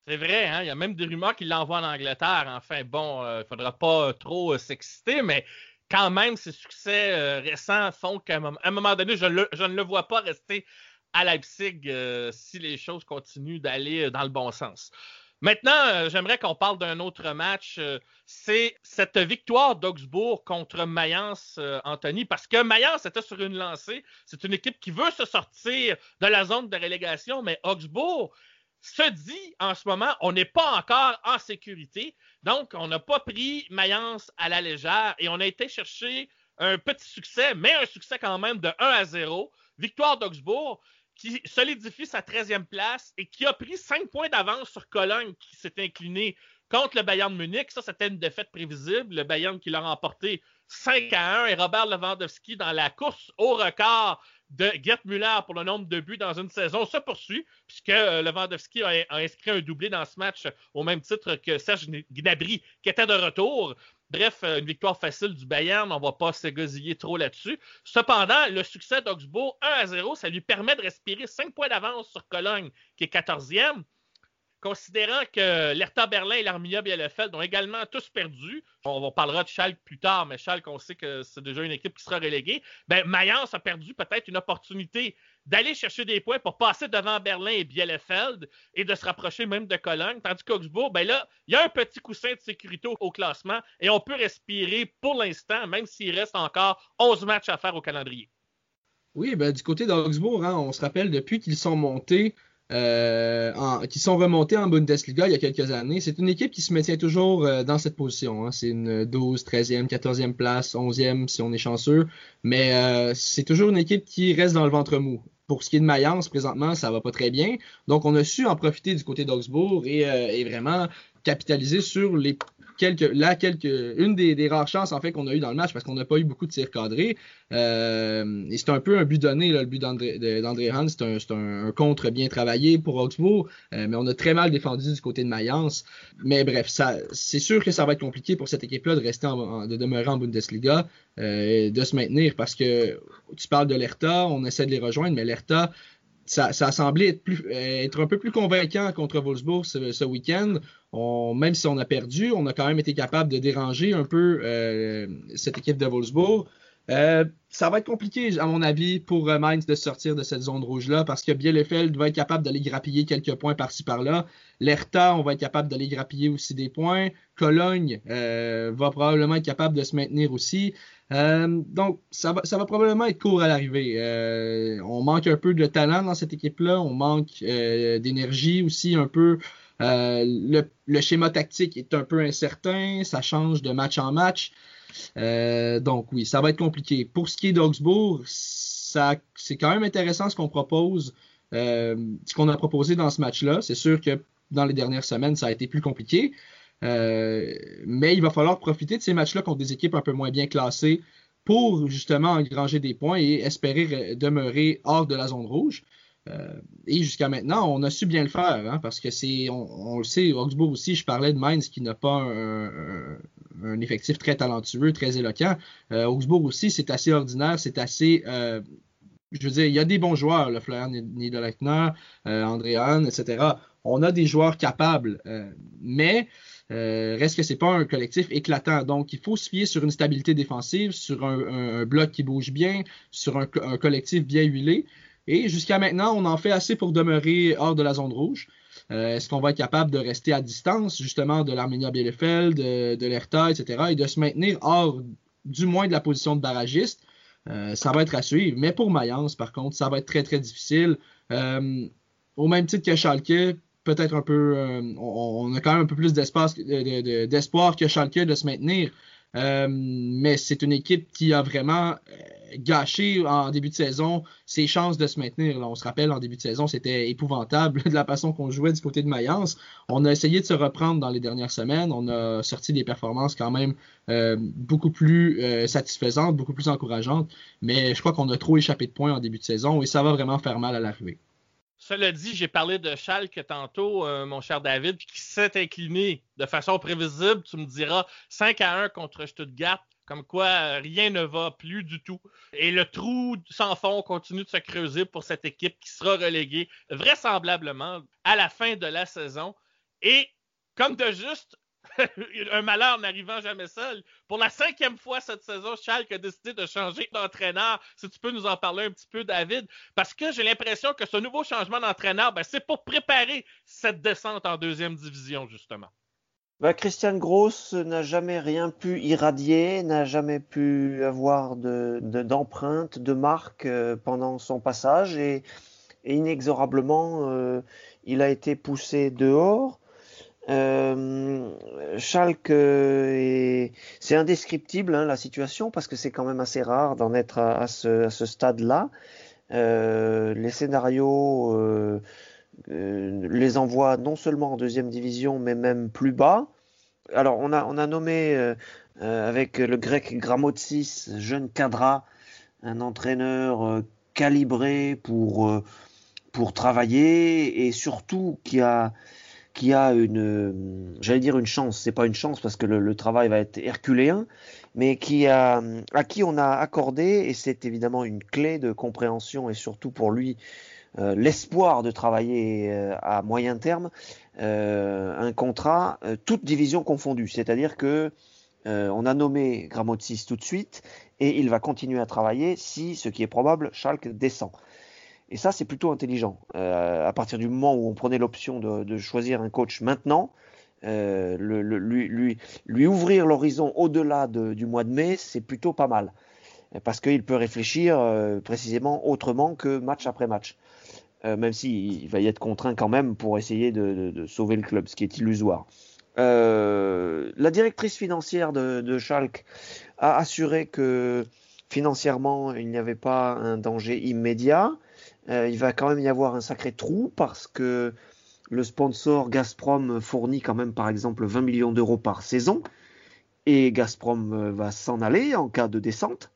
[SPEAKER 1] C'est vrai, hein? il y a même des rumeurs qu'il l'envoie en Angleterre. Enfin, bon, il ne faudra pas euh, trop euh, s'exciter, mais quand même, ses succès euh, récents font qu'à un moment, donné, je, ne le vois pas rester à Leipzig euh, si les choses continuent d'aller euh, dans le bon sens. Maintenant, euh, j'aimerais qu'on parle d'un autre match. euh, c'est cette victoire d'Augsbourg contre Mayence, euh, Anthony, parce que Mayence était sur une lancée. C'est une équipe qui veut se sortir de la zone de relégation, mais Augsbourg se dit en ce moment, on n'est pas encore en sécurité. Donc, on n'a pas pris Mayence à la légère et on a été chercher un petit succès, mais un succès quand même de 1 à 0. Victoire d'Augsbourg qui solidifie sa 13e place et qui a pris 5 points d'avance sur Cologne qui s'est incliné contre le Bayern de Munich. Ça, c'était une défaite prévisible. Le Bayern qui l'a remporté 5 à 1 et Robert Lewandowski dans la course au record de Gerd Müller pour le nombre de buts dans une saison se poursuit, puisque euh, Lewandowski a, a inscrit un doublé dans ce match au même titre que Serge Gnabry, qui était de retour. Bref, euh, une victoire facile du Bayern, on ne va pas s'égosiller trop là-dessus. Cependant, le succès d'Augsbourg 1 à 0, ça lui permet de respirer 5 points d'avance sur Cologne, qui est 14e. Considérant que l'Hertha Berlin et l'Arminia Bielefeld ont également tous perdu, on, on parlera de Schalke plus tard, mais Schalke, on sait que c'est déjà une équipe qui sera reléguée, ben, Mayence a perdu peut-être une opportunité d'aller chercher des points pour passer devant Berlin et Bielefeld et de se rapprocher même de Cologne, tandis qu'Augsbourg, ben là, il y a un petit coussin de sécurité au, au classement et on peut respirer pour l'instant, même s'il reste encore 11 matchs à faire au calendrier.
[SPEAKER 3] Oui, ben, du côté d'Augsbourg, hein, on se rappelle depuis qu'ils sont montés, euh, qu'ils sont remontés en Bundesliga il y a quelques années, c'est une équipe qui se maintient toujours euh, dans cette position. hein. C'est une 12, 13e, 14e place, 11e si on est chanceux, mais euh, c'est toujours une équipe qui reste dans le ventre mou. Pour ce qui est de Mayence, présentement, ça va pas très bien. Donc, on a su en profiter du côté d'Augsbourg et vraiment capitaliser sur les quelques, là, quelques, une des, rares chances en fait qu'on a eu dans le match parce qu'on n'a pas eu beaucoup de tirs cadrés. Euh, et c'est un peu un but donné, là, le but d'André Hahn. C'est un, un, contre bien travaillé pour Augsbourg, euh, mais on a très mal défendu du côté de Mayence. Mais bref, c'est sûr que ça va être compliqué pour cette équipe-là de rester en, de demeurer en Bundesliga, euh, de se maintenir parce que tu parles de l'Hertha, on essaie de les rejoindre, mais l'Hertha, ça, ça a semblé euh, être un peu plus convaincant contre Wolfsburg ce, week-end. Même si on a perdu, on a quand même été capable de déranger un peu euh, cette équipe de Wolfsburg. Euh, ça va être compliqué, à mon avis, pour euh, Mainz de sortir de cette zone rouge-là parce que Bielefeld va être capable d'aller grappiller quelques points par-ci par-là. L'Hertha, on va être capable d'aller grappiller aussi des points. Cologne euh, va probablement être capable de se maintenir aussi. Euh, donc, ça va, ça va probablement être court à l'arrivée. Euh, on manque un peu de talent dans cette équipe-là. On manque euh, d'énergie aussi un peu. Le, le schéma tactique est un peu incertain. Ça change de match en match. Euh, donc oui, ça va être compliqué. Pour ce qui est d'Augsbourg, c'est quand même intéressant ce qu'on propose, euh, ce qu'on a proposé dans ce match-là. C'est sûr que dans les dernières semaines, ça a été plus compliqué. Euh, mais il va falloir profiter de ces matchs-là contre des équipes un peu moins bien classées pour justement engranger des points et espérer re- demeurer hors de la zone rouge. Euh, et jusqu'à maintenant, on a su bien le faire, hein, parce que c'est, on, le sait, Augsbourg aussi, je parlais de Mainz qui n'a pas un, effectif très talentueux, très éloquent. Euh, Augsbourg aussi, c'est assez ordinaire, c'est assez, euh, je veux dire, il y a des bons joueurs, le Florian Niederlechner, euh, André Hahn, etc. On a des joueurs capables, mais reste que c'est pas un collectif éclatant. Donc, il faut se fier sur une stabilité défensive, sur un, bloc qui bouge bien, sur un collectif bien huilé. Et jusqu'à maintenant, on en fait assez pour demeurer hors de la zone rouge. Euh, Est-ce qu'on va être capable de rester à distance, justement, de l'Arminia Bielefeld, de, de l'Hertha, etc., et de se maintenir hors, du moins, de la position de barragiste? Euh, ça va être à suivre. Mais pour Mayence, par contre, ça va être très, très difficile. Euh, au même titre que Schalke, peut-être un peu, euh, on, a quand même un peu plus d'espoir que Schalke de se maintenir. Euh, mais c'est une équipe qui a vraiment euh, gâché en début de saison ses chances de se maintenir. on se rappelle, en début de saison, c'était épouvantable de la façon qu'on jouait du côté de Mayence. On a essayé de se reprendre dans les dernières semaines. On a sorti des performances quand même beaucoup plus satisfaisantes, beaucoup plus encourageantes. Mais je crois qu'on a trop échappé de points en début de saison et ça va vraiment faire mal à l'arrivée.
[SPEAKER 1] Cela dit, j'ai parlé de Schalke tantôt, euh, mon cher David, qui s'est incliné de façon prévisible. Tu me diras 5 à 1 contre Stuttgart, comme quoi euh, rien ne va plus du tout. Et le trou sans fond continue de se creuser pour cette équipe qui sera reléguée vraisemblablement à la fin de la saison. Et comme de juste, un malheur n'arrivant jamais seul. Pour la cinquième fois cette saison, Schalke a décidé de changer d'entraîneur. Si tu peux nous en parler un petit peu, David, parce que j'ai l'impression que ce nouveau changement d'entraîneur, ben, c'est pour préparer cette descente en deuxième division, justement.
[SPEAKER 2] Ben, Christian Gross n'a jamais rien pu irradier, n'a jamais pu avoir d'empreinte, de, marque euh, pendant son passage et, inexorablement, euh, il a été poussé dehors. Euh, Schalke, c'est indescriptible hein, la situation parce que c'est quand même assez rare d'en être à, ce, stade-là. Euh, les scénarios euh, euh, les envoient non seulement en deuxième division mais même plus bas. Alors on a, nommé avec le grec Gramotsis, jeune cadra, un entraîneur calibré pour, pour travailler et surtout qui a qui a une, j'allais dire une chance, c'est pas une chance parce que le, travail va être herculéen, mais qui a, à qui on a accordé, et c'est évidemment une clé de compréhension et surtout pour lui euh, l'espoir de travailler euh, à moyen terme, euh, un contrat toute division confondue, c'est-à-dire que on a nommé Gramotsis tout de suite et il va continuer à travailler si, ce qui est probable, Schalke descend. Et ça, c'est plutôt intelligent. Euh, à partir du moment où on prenait l'option de, choisir un coach maintenant, euh, lui, ouvrir l'horizon au-delà du mois de mai, c'est plutôt pas mal. Parce qu'il peut réfléchir euh, précisément autrement que match après match. même s'il va y être contraint quand même pour essayer de, sauver le club, ce qui est illusoire. la directrice financière de, de Schalke a assuré que financièrement, il n'y avait pas un danger immédiat. Euh, il va quand même y avoir un sacré trou parce que le sponsor Gazprom fournit quand même par exemple 20 millions d'euros par saison et Gazprom euh, va s'en aller en cas de descente.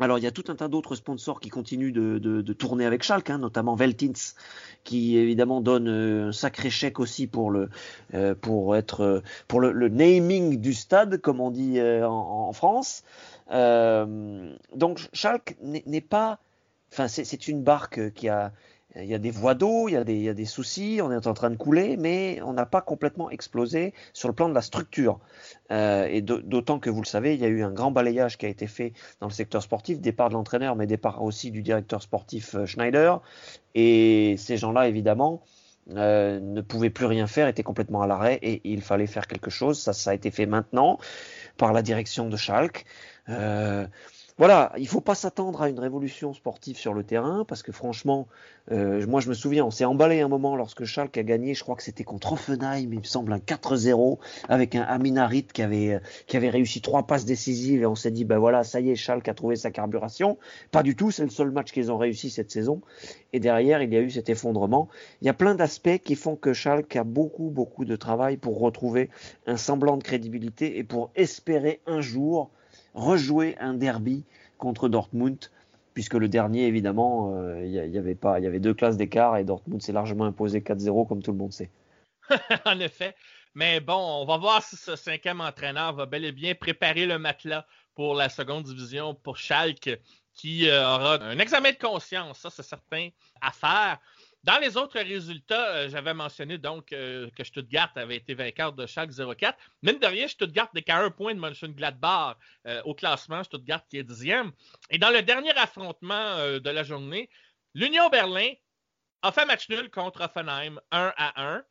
[SPEAKER 2] Alors il y a tout un tas d'autres sponsors qui continuent de, tourner avec Schalke, hein, notamment Veltins, qui évidemment donne euh, un sacré chèque aussi pour le pour être pour le, naming du stade, comme on dit en, France. donc Schalke n'est pas Enfin, c'est une barque qui a, il y a des voies d'eau, il, il, y a des soucis, on est en train de couler, mais on n'a pas complètement explosé sur le plan de la structure. Euh, et d'autant que vous le savez, il y a eu un grand balayage qui a été fait dans le secteur sportif, départ de l'entraîneur, mais départ aussi du directeur sportif euh, Schneider. Et ces gens-là, évidemment, euh, ne pouvaient plus rien faire, étaient complètement à l'arrêt, et il fallait faire quelque chose. Ça, ça a été fait maintenant par la direction de Schalke. Euh, voilà, il faut pas s'attendre à une révolution sportive sur le terrain parce que franchement, euh, moi je me souviens, on s'est emballé un moment lorsque Schalke a gagné, je crois que c'était contre Offenheim, il me semble un 4-0 avec un Aminarit qui avait qui avait réussi trois passes décisives et on s'est dit ben voilà, ça y est, Schalke a trouvé sa carburation. Pas du tout, c'est le seul match qu'ils ont réussi cette saison et derrière, il y a eu cet effondrement. Il y a plein d'aspects qui font que Schalke a beaucoup beaucoup de travail pour retrouver un semblant de crédibilité et pour espérer un jour rejouer un derby contre Dortmund, puisque le dernier, évidemment, euh, il y, avait y avait deux classes d'écart et Dortmund s'est largement imposé 4-0, comme tout le monde sait.
[SPEAKER 1] en effet. Mais bon, on va voir si ce cinquième entraîneur va bel et bien préparer le matelas pour la seconde division pour Schalke, qui euh, aura un examen de conscience, ça c'est certain, à faire. Dans les autres résultats, euh, j'avais mentionné donc euh, que Stuttgart avait été vainqueur de Schalke 04. Mine de rien, Stuttgart n'est qu'à un point de Mönchengladbach euh, au classement. Stuttgart qui est dixième. Et dans le dernier affrontement de la journée, l'Union Berlin a fait match nul contre Offenheim 1 à 1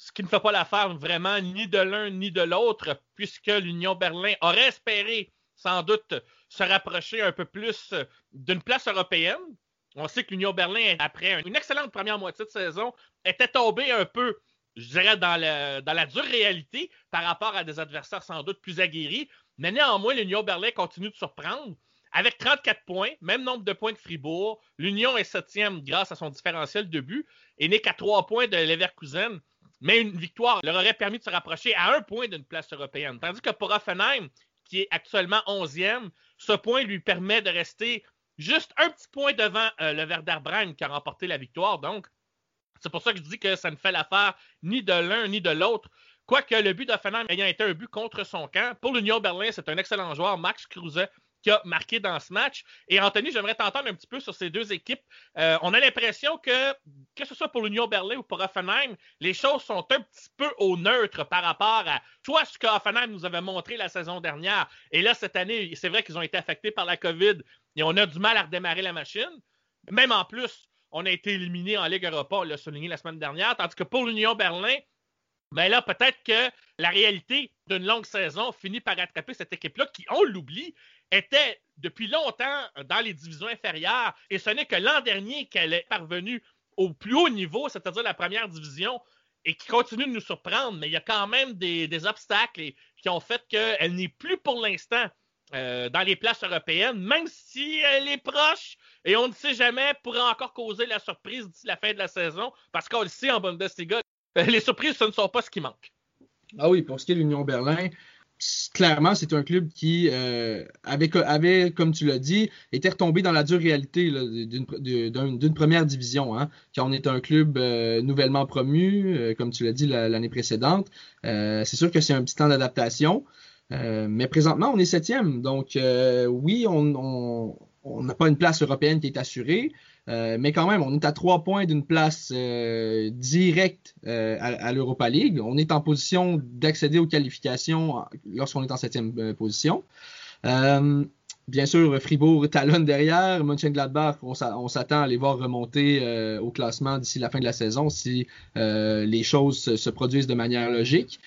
[SPEAKER 1] ce qui ne fait pas l'affaire vraiment ni de l'un ni de l'autre, puisque l'Union Berlin aurait espéré sans doute se rapprocher un peu plus d'une place européenne, On sait que l'Union Berlin, après une excellente première moitié de saison, était tombé un peu, je dirais, dans, la dure réalité par rapport à des adversaires sans doute plus aguerris. Mais néanmoins, l'Union Berlin continue de surprendre. Avec 34 points, même nombre de points que Fribourg, l'Union est septième grâce à son différentiel de but et n'est qu'à trois points de Leverkusen. Mais une victoire leur aurait permis de se rapprocher à un point d'une place européenne. Tandis que pour Offenheim, qui est actuellement 11e, ce point lui permet de rester juste un petit point devant euh, le Werder Bremen qui a remporté la victoire. Donc, c'est pour ça que je dis que ça ne fait l'affaire ni de l'un ni de l'autre. Quoique le but d'Offenheim ayant été un but contre son camp, pour l'Union Berlin, c'est un excellent joueur, Max Kruse, qui a marqué dans ce match. Et Anthony, j'aimerais t'entendre un petit peu sur ces deux équipes. Euh, on a l'impression que, que ce soit pour l'Union Berlin ou pour Offenheim, les choses sont un petit peu au neutre par rapport à toi, ce que Offenheim nous avait montré la saison dernière. Et là, cette année, c'est vrai qu'ils ont été affectés par la COVID et on a du mal à redémarrer la machine. Même en plus, on a été éliminé en Ligue Europa, on l'a souligné la semaine dernière. Tandis que pour l'Union Berlin, ben là, peut-être que la réalité d'une longue saison finit par rattraper cette équipe-là qui, on l'oublie, était depuis longtemps dans les divisions inférieures. Et ce n'est que l'an dernier qu'elle est parvenue au plus haut niveau, c'est-à-dire la première division, et qui continue de nous surprendre. Mais il y a quand même des, obstacles qui ont fait qu'elle n'est plus pour l'instant euh, dans les places européennes, même si elle est proche, et on ne sait jamais, pourrait encore causer la surprise d'ici la fin de la saison, parce qu'on le sait en Bundesliga, les surprises, ce ne sont pas ce qui manque.
[SPEAKER 3] Ah oui, pour ce qui est de l'Union Berlin, clairement, c'est un club qui euh, avait, comme tu l'as dit, été retombé dans la dure réalité d'une première division. Hein, quand on est un club euh, nouvellement promu, euh, comme tu l'as dit l'année précédente, c'est sûr que c'est un petit temps d'adaptation. mais présentement, on est septième. Donc, oui, on n'a pas une place européenne qui est assurée. Euh, mais quand même, on est à trois points d'une place euh, directe euh, à, l'Europa League. On est en position d'accéder aux qualifications lorsqu'on est en septième position. bien sûr, Fribourg talonne derrière. Mönchengladbach, on, on s'attend à les voir remonter au classement d'ici la fin de la saison si les choses se, produisent de manière logique.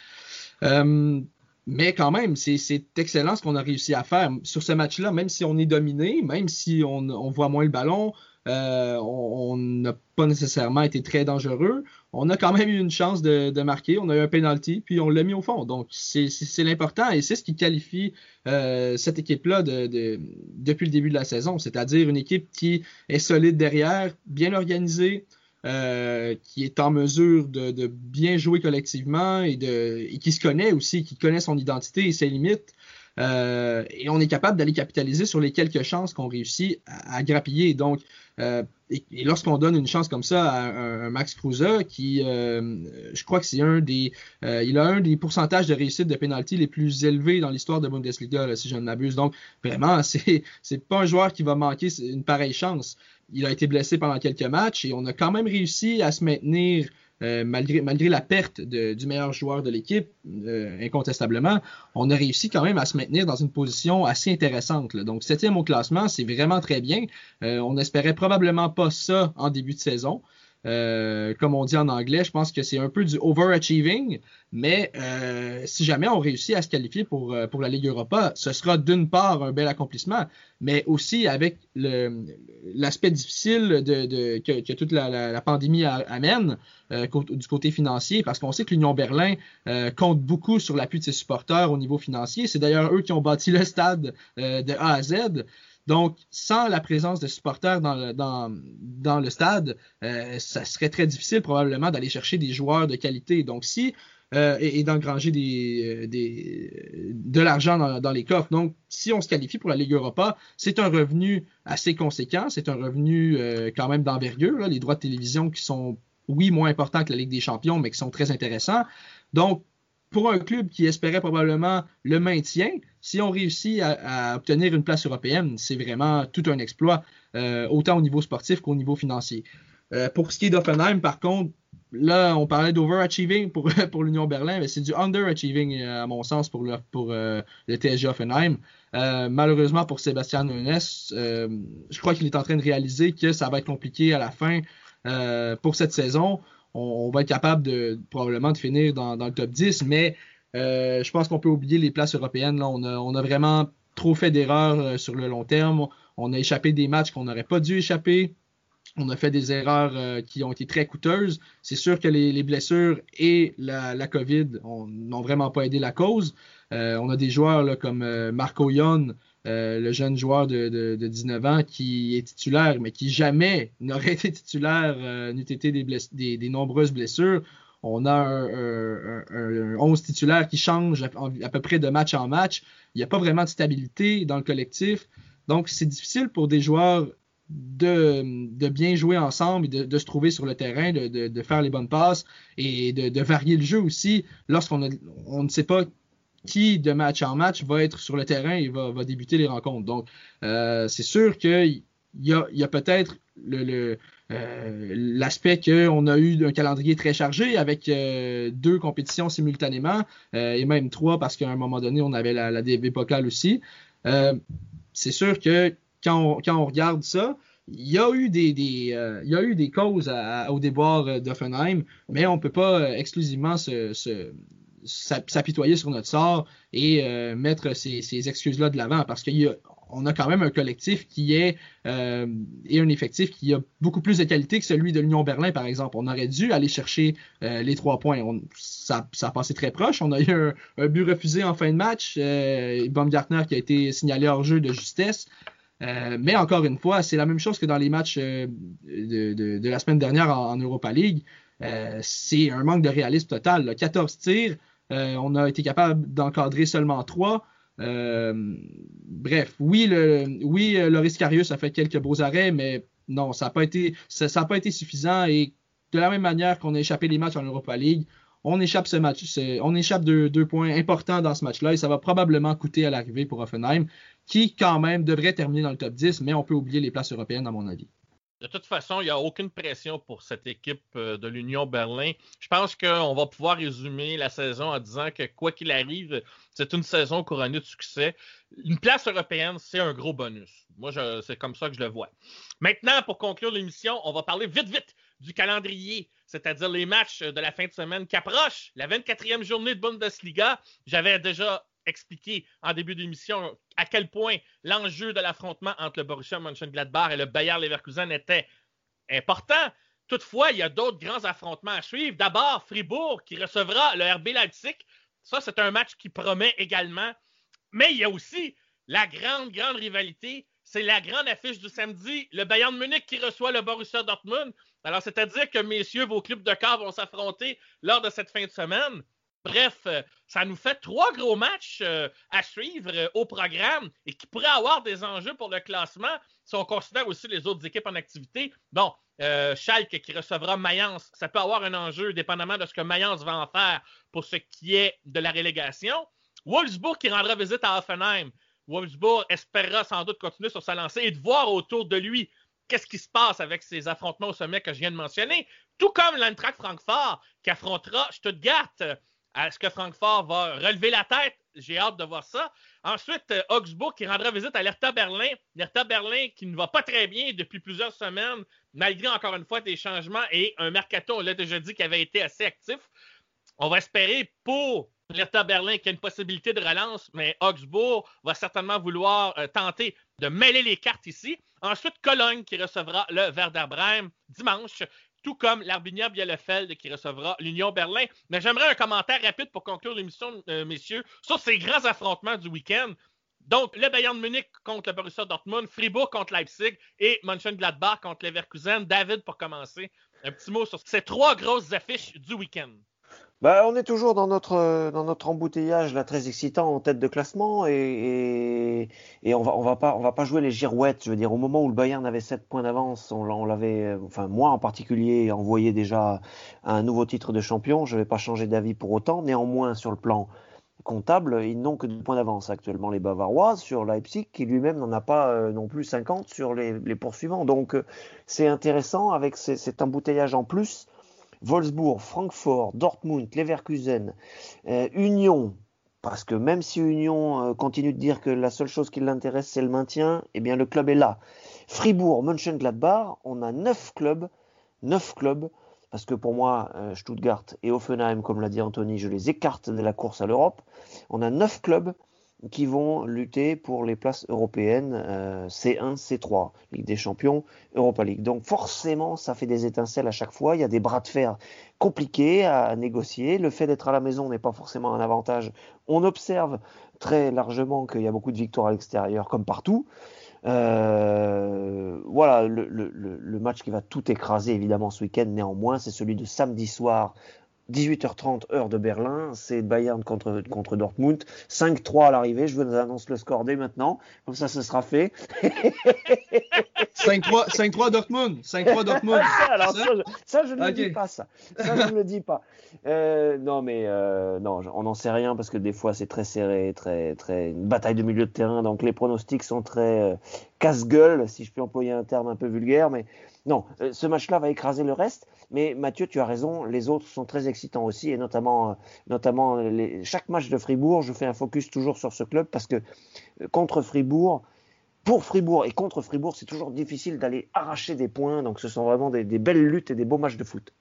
[SPEAKER 3] Mais quand même, c'est excellent ce qu'on a réussi à faire. Sur ce match-là, même si on est dominé, même si on, on voit moins le ballon, euh, on n'a pas nécessairement été très dangereux. On a quand même eu une chance de, marquer. On a eu un penalty, puis on l'a mis au fond. Donc, c'est l'important et c'est ce qui qualifie euh, cette équipe-là de, depuis le début de la saison. C'est-à-dire une équipe qui est solide derrière, bien organisée, euh, qui est en mesure de, bien jouer collectivement et, de, et qui se connaît aussi, qui connaît son identité et ses limites. Euh, et on est capable d'aller capitaliser sur les quelques chances qu'on réussit à, grappiller. Donc, euh, et, lorsqu'on donne une chance comme ça à un, Max Kruse, qui, euh, je crois que c'est un des, il a un des pourcentages de réussite de pénalty les plus élevés dans l'histoire de Bundesliga, si je ne m'abuse. Donc, vraiment, c'est, c'est pas un joueur qui va manquer une pareille chance. Il a été blessé pendant quelques matchs et on a quand même réussi à se maintenir euh, malgré, la perte du meilleur joueur de l'équipe, euh, incontestablement, on a réussi quand même à se maintenir dans une position assez intéressante. Donc, septième au classement, c'est vraiment très bien. Euh, on n'espérait probablement pas ça en début de saison. Euh, comme on dit en anglais, je pense que c'est un peu du overachieving, mais euh, si jamais on réussit à se qualifier pour, euh, pour la Ligue Europa, ce sera d'une part un bel accomplissement, mais aussi avec l'aspect difficile de, de que, que, toute la, la, pandémie amène du côté financier, parce qu'on sait que l'Union Berlin compte beaucoup sur l'appui de ses supporters au niveau financier. C'est d'ailleurs eux qui ont bâti le stade de A à Z. Donc, sans la présence de supporters dans le, dans, le stade, euh, ça serait très difficile probablement d'aller chercher des joueurs de qualité. Donc, si euh, et, d'engranger des, euh, des, de l'argent dans, les coffres. Donc, si on se qualifie pour la Ligue Europa, c'est un revenu assez conséquent, c'est un revenu quand même d'envergure. Les droits de télévision qui sont, oui, moins importants que la Ligue des Champions, mais qui sont très intéressants. Donc, pour un club qui espérait probablement le maintien, si on réussit à, obtenir une place européenne, c'est vraiment tout un exploit, euh, autant au niveau sportif qu'au niveau financier. Euh, pour ce qui est d'Offenheim, par contre, là, on parlait d'overachieving pour, pour l'Union Berlin, mais c'est du underachieving, euh, à mon sens, pour le, pour, le TSG Offenheim. malheureusement pour Sébastien Nunes, je crois qu'il est en train de réaliser que ça va être compliqué à la fin pour cette saison on, va être capable de probablement de finir dans, le top 10, mais euh, je pense qu'on peut oublier les places européennes. Là. On, a, on a vraiment trop fait d'erreurs euh, sur le long terme. On a échappé des matchs qu'on n'aurait pas dû échapper. On a fait des erreurs euh, qui ont été très coûteuses. C'est sûr que les, les blessures et la, COVID n'ont vraiment pas aidé la cause. On a des joueurs là, comme Marco Yon, euh, le jeune joueur de, de, de, 19 ans qui est titulaire, mais qui jamais n'aurait été titulaire euh, n'eût été des, nombreuses blessures. On a un, un, un, un 11 titulaire qui change à, peu près de match en match. Il n'y a pas vraiment de stabilité dans le collectif. Donc, c'est difficile pour des joueurs de, de, bien jouer ensemble et de, se trouver sur le terrain, de, faire les bonnes passes et de, varier le jeu aussi lorsqu'on on ne sait pas qui de match en match va être sur le terrain et va, débuter les rencontres. Donc, euh, c'est sûr qu'il y a, peut-être euh, l'aspect qu'on a eu un calendrier très chargé avec euh, deux compétitions simultanément et même trois parce qu'à un moment donné, on avait la, la DB Pokal aussi. C'est sûr que quand on, regarde ça, il y a eu des, causes au déboire d'Offenheim, mais on peut pas exclusivement se, s'apitoyer sur notre sort et euh, mettre ces, excuses-là de l'avant parce qu'on a, quand même un collectif qui est euh, et un effectif qui a beaucoup plus de qualité que celui de l'Union Berlin, par exemple. On aurait dû aller chercher euh, les trois points. Ça, ça a passé très proche. On a eu un, but refusé en fin de match. Baumgartner qui a été signalé hors jeu de justesse. Mais encore une fois, c'est la même chose que dans les matchs de, la semaine dernière en, Europa League. C'est un manque de réalisme total. Là. 14 tirs, on a été capable d'encadrer seulement trois. Euh, bref, oui, le, oui, Loris Karius a fait quelques beaux arrêts, mais non, ça n'a pas été, ça, pas été suffisant. Et de la même manière qu'on a échappé les matchs en Europa League, on échappe ce match, on échappe de deux points importants dans ce match-là et ça va probablement coûter à l'arrivée pour Offenheim, qui quand même devrait terminer dans le top 10, mais on peut oublier les places européennes à mon avis.
[SPEAKER 1] De toute façon, il n'y a aucune pression pour cette équipe euh, de l'Union Berlin. Je pense qu'on va pouvoir résumer la saison en disant que quoi qu'il arrive, c'est une saison couronnée de succès. Une place européenne, c'est un gros bonus. Moi, c'est comme ça que je le vois. Maintenant, pour conclure l'émission, on va parler vite, vite du calendrier, c'est-à-dire les matchs de la fin de semaine qui approchent. La 24e journée de Bundesliga, j'avais déjà expliqué en début d'émission à quel point l'enjeu de l'affrontement entre le Borussia Mönchengladbach et le Bayer Leverkusen était important. Toutefois, il y a d'autres grands affrontements à suivre. D'abord, Fribourg qui recevra le RB Leipzig. Ça, c'est un match qui promet également. Mais il y a aussi la grande, grande rivalité. C'est la grande affiche du samedi. Le Bayern de Munich qui reçoit le Borussia Dortmund. Alors, c'est-à-dire que, messieurs, vos clubs de corps vont s'affronter lors de cette fin de semaine. Bref, euh, ça nous fait trois gros matchs euh, à suivre euh, au programme et qui pourraient avoir des enjeux pour le classement si on considère aussi les autres équipes en activité. Bon, Schalke qui recevra Mayence, ça peut avoir un enjeu dépendamment de ce que Mayence va en faire pour ce qui est de la relégation. Wolfsburg qui rendra visite à Offenheim. Wolfsburg espérera sans doute continuer sur sa lancée et de voir autour de lui qu'est-ce qui se passe avec ces affrontements au sommet que je viens de mentionner. Tout comme l'Eintracht Francfort qui affrontera Stuttgart. Est-ce que Francfort va relever la tête? J'ai hâte de voir ça. Ensuite, euh, Augsbourg qui rendra visite à l'Hertha Berlin. L'Hertha Berlin qui ne va pas très bien depuis plusieurs semaines, malgré encore une fois des changements et un mercato, on l'a déjà dit, qui avait été assez actif. On va espérer pour l'Hertha Berlin qu'il y a une possibilité de relance, mais Augsbourg va certainement vouloir euh, tenter de mêler les cartes ici. Ensuite, Cologne qui recevra le Werder Bremen dimanche tout comme l'Arbinia Bielefeld qui recevra l'Union Berlin. Mais j'aimerais un commentaire rapide pour conclure l'émission, euh, messieurs, sur ces grands affrontements du week-end. Donc, le Bayern de Munich contre le Borussia Dortmund, Fribourg contre Leipzig et Mönchengladbach contre Leverkusen. David, pour commencer, un petit mot sur ces trois grosses affiches du week-end.
[SPEAKER 2] Bah, on est toujours dans notre dans notre embouteillage là très excitant en tête de classement et, on va va pas jouer les girouettes. Je veux dire au moment où le Bayern avait 7 points d'avance, on, l'avait enfin moi en particulier envoyé déjà un nouveau titre de champion. Je vais pas changer d'avis pour autant. Néanmoins sur le plan comptable, ils n'ont que 2 points d'avance actuellement les Bavarois sur Leipzig qui lui-même n'en a pas euh, non plus 50 sur les, poursuivants. Donc euh, c'est intéressant avec cet embouteillage en plus Wolfsburg, Francfort, Dortmund, Leverkusen, euh, Union, parce que même si Union euh, continue de dire que la seule chose qui l'intéresse c'est le maintien, eh bien le club est là. Fribourg, Mönchengladbach, on a neuf clubs, neuf clubs, parce que pour moi, euh, Stuttgart et Offenheim, comme l'a dit Anthony, je les écarte de la course à l'Europe. On a neuf clubs qui vont lutter pour les places européennes euh, C1, C3, Ligue des Champions, Europa League. Donc forcément, ça fait des étincelles à chaque fois. Il y a des bras de fer compliqués à négocier. Le fait d'être à la maison n'est pas forcément un avantage. On observe très largement qu'il y a beaucoup de victoires à l'extérieur, comme partout. Euh, voilà, le, le, match qui va tout écraser évidemment ce week-end, néanmoins, c'est celui de samedi soir 18h30 heure de Berlin, c'est Bayern contre, contre Dortmund. 5-3 à l'arrivée, je vous annonce le score dès maintenant, comme ça ce sera fait.
[SPEAKER 3] 5-3 Dortmund, 5-3 Dortmund.
[SPEAKER 2] Alors, ça, je, ça, je ne le dis pas ça. Ça je ne le dis pas. Euh, non mais euh, non, on n'en sait rien parce que des fois c'est très serré, très très une bataille de milieu de terrain, donc les pronostics sont très euh, casse-gueule, si je peux employer un terme un peu vulgaire, mais non, euh, ce match-là va écraser le reste. Mais Mathieu, tu as raison, les autres sont très excitants aussi, et notamment, euh, les, chaque match de Fribourg, je fais un focus toujours sur ce club parce que euh, contre Fribourg, pour Fribourg et contre Fribourg, c'est toujours difficile d'aller arracher des points. Donc ce sont vraiment des belles luttes et des beaux matchs de foot.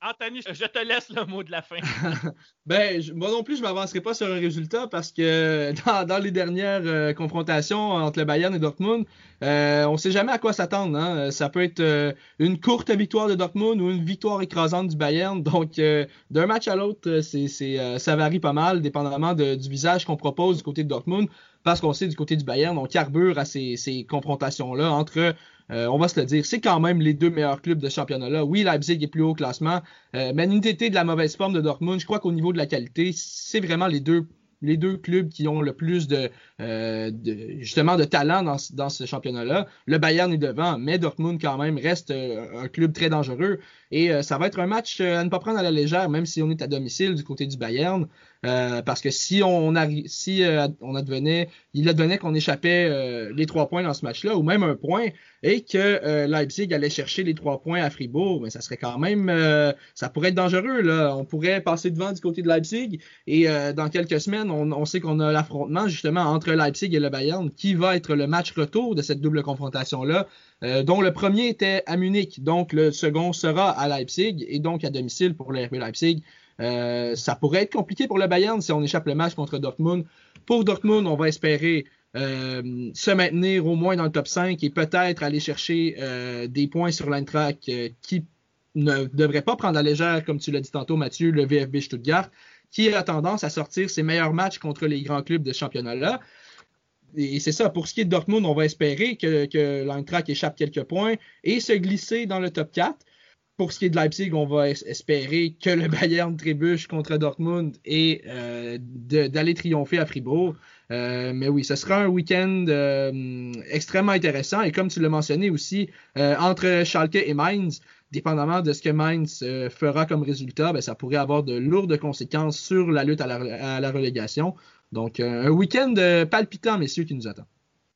[SPEAKER 1] Anthony, je te laisse le mot de la fin.
[SPEAKER 3] ben, moi non plus, je m'avancerai pas sur un résultat parce que dans, les dernières euh, confrontations entre le Bayern et Dortmund, euh, on sait jamais à quoi s'attendre. Hein. Ça peut être euh, une courte victoire de Dortmund ou une victoire écrasante du Bayern. Donc, euh, d'un match à l'autre, ça varie pas mal, dépendamment du visage qu'on propose du côté de Dortmund parce qu'on sait du côté du Bayern, on carbure à ces confrontations-là entre euh, on va se le dire, c'est quand même les deux meilleurs clubs de championnat-là. Oui, Leipzig est plus haut au classement, euh, mais NTT de la mauvaise forme de Dortmund, je crois qu'au niveau de la qualité, c'est vraiment les deux clubs qui ont le plus de, euh, justement de talent dans, dans ce championnat-là. Le Bayern est devant, mais Dortmund quand même reste un club très dangereux. Et ça va être un match à ne pas prendre à la légère, même si on est à domicile du côté du Bayern. Euh, parce que si on si euh, on advenait, il advenait qu'on échappait euh, les trois points dans ce match-là, ou même un point, et que Leipzig allait chercher les trois points à Fribourg, mais ça serait quand même, ça pourrait être dangereux. Là. On pourrait passer devant du côté de Leipzig, et dans quelques semaines, on, on sait qu'on a l'affrontement justement entre Leipzig et le Bayern, qui va être le match retour de cette double confrontation-là. dont le premier était à Munich, donc le second sera à Leipzig et donc à domicile pour le Leipzig. Euh, ça pourrait être compliqué pour le Bayern si on échappe le match contre Dortmund. Pour Dortmund, on va espérer euh, se maintenir au moins dans le top 5 et peut-être aller chercher euh, des points sur l'Eintracht qui ne devrait pas prendre à légère, comme tu l'as dit tantôt, Mathieu, le VFB Stuttgart, qui a tendance à sortir ses meilleurs matchs contre les grands clubs de ce championnat-là. Et c'est ça, pour ce qui est de Dortmund, on va espérer que, que échappe quelques points et se glisser dans le top 4 pour ce qui est de Leipzig, on va espérer que le Bayern trébuche contre Dortmund et euh, d'aller triompher à Fribourg. Euh, mais oui, ce sera un week-end euh, extrêmement intéressant. Et comme tu l'as mentionné aussi, entre Schalke et Mainz, dépendamment de ce que Mainz fera comme résultat, ben, ça pourrait avoir de lourdes conséquences sur la lutte à la, à la relégation. Donc, un week-end palpitant, messieurs, qui nous attend.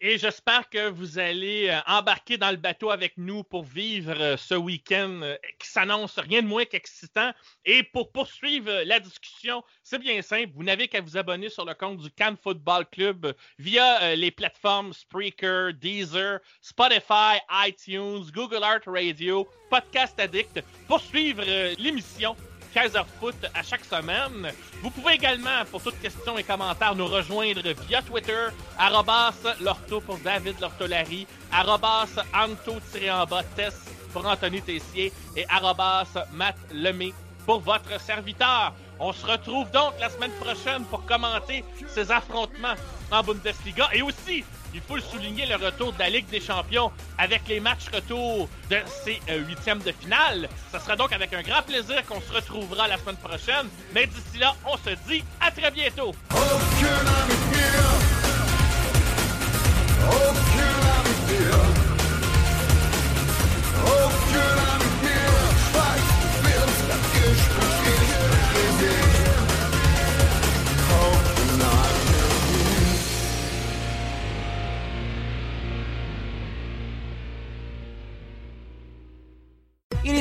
[SPEAKER 1] Et j'espère que vous allez euh, embarquer dans le bateau avec nous pour vivre euh, ce week-end euh, qui s'annonce rien de moins qu'excitant. Et pour poursuivre la discussion, c'est bien simple. Vous n'avez qu'à vous abonner sur le compte du Cannes Football Club via les plateformes Spreaker, Deezer, Spotify, iTunes, Google Art Radio, Podcast Addict pour suivre l'émission Kaiser Foot à chaque semaine. Vous pouvez également, pour toutes questions et commentaires, nous rejoindre via Twitter, arrobas l'orto pour David Lortolari, arrobas anto-en-bas test pour Anthony Tessier et arrobas Matt Lemay pour votre serviteur. On se retrouve donc la semaine prochaine pour commenter ces affrontements en Bundesliga et aussi il faut le souligner, le retour de la Ligue des Champions avec les matchs retour de ces euh, huitièmes de finale. Ce sera donc avec un grand plaisir qu'on se retrouvera la semaine prochaine. Mais d'ici là, on se dit à très bientôt.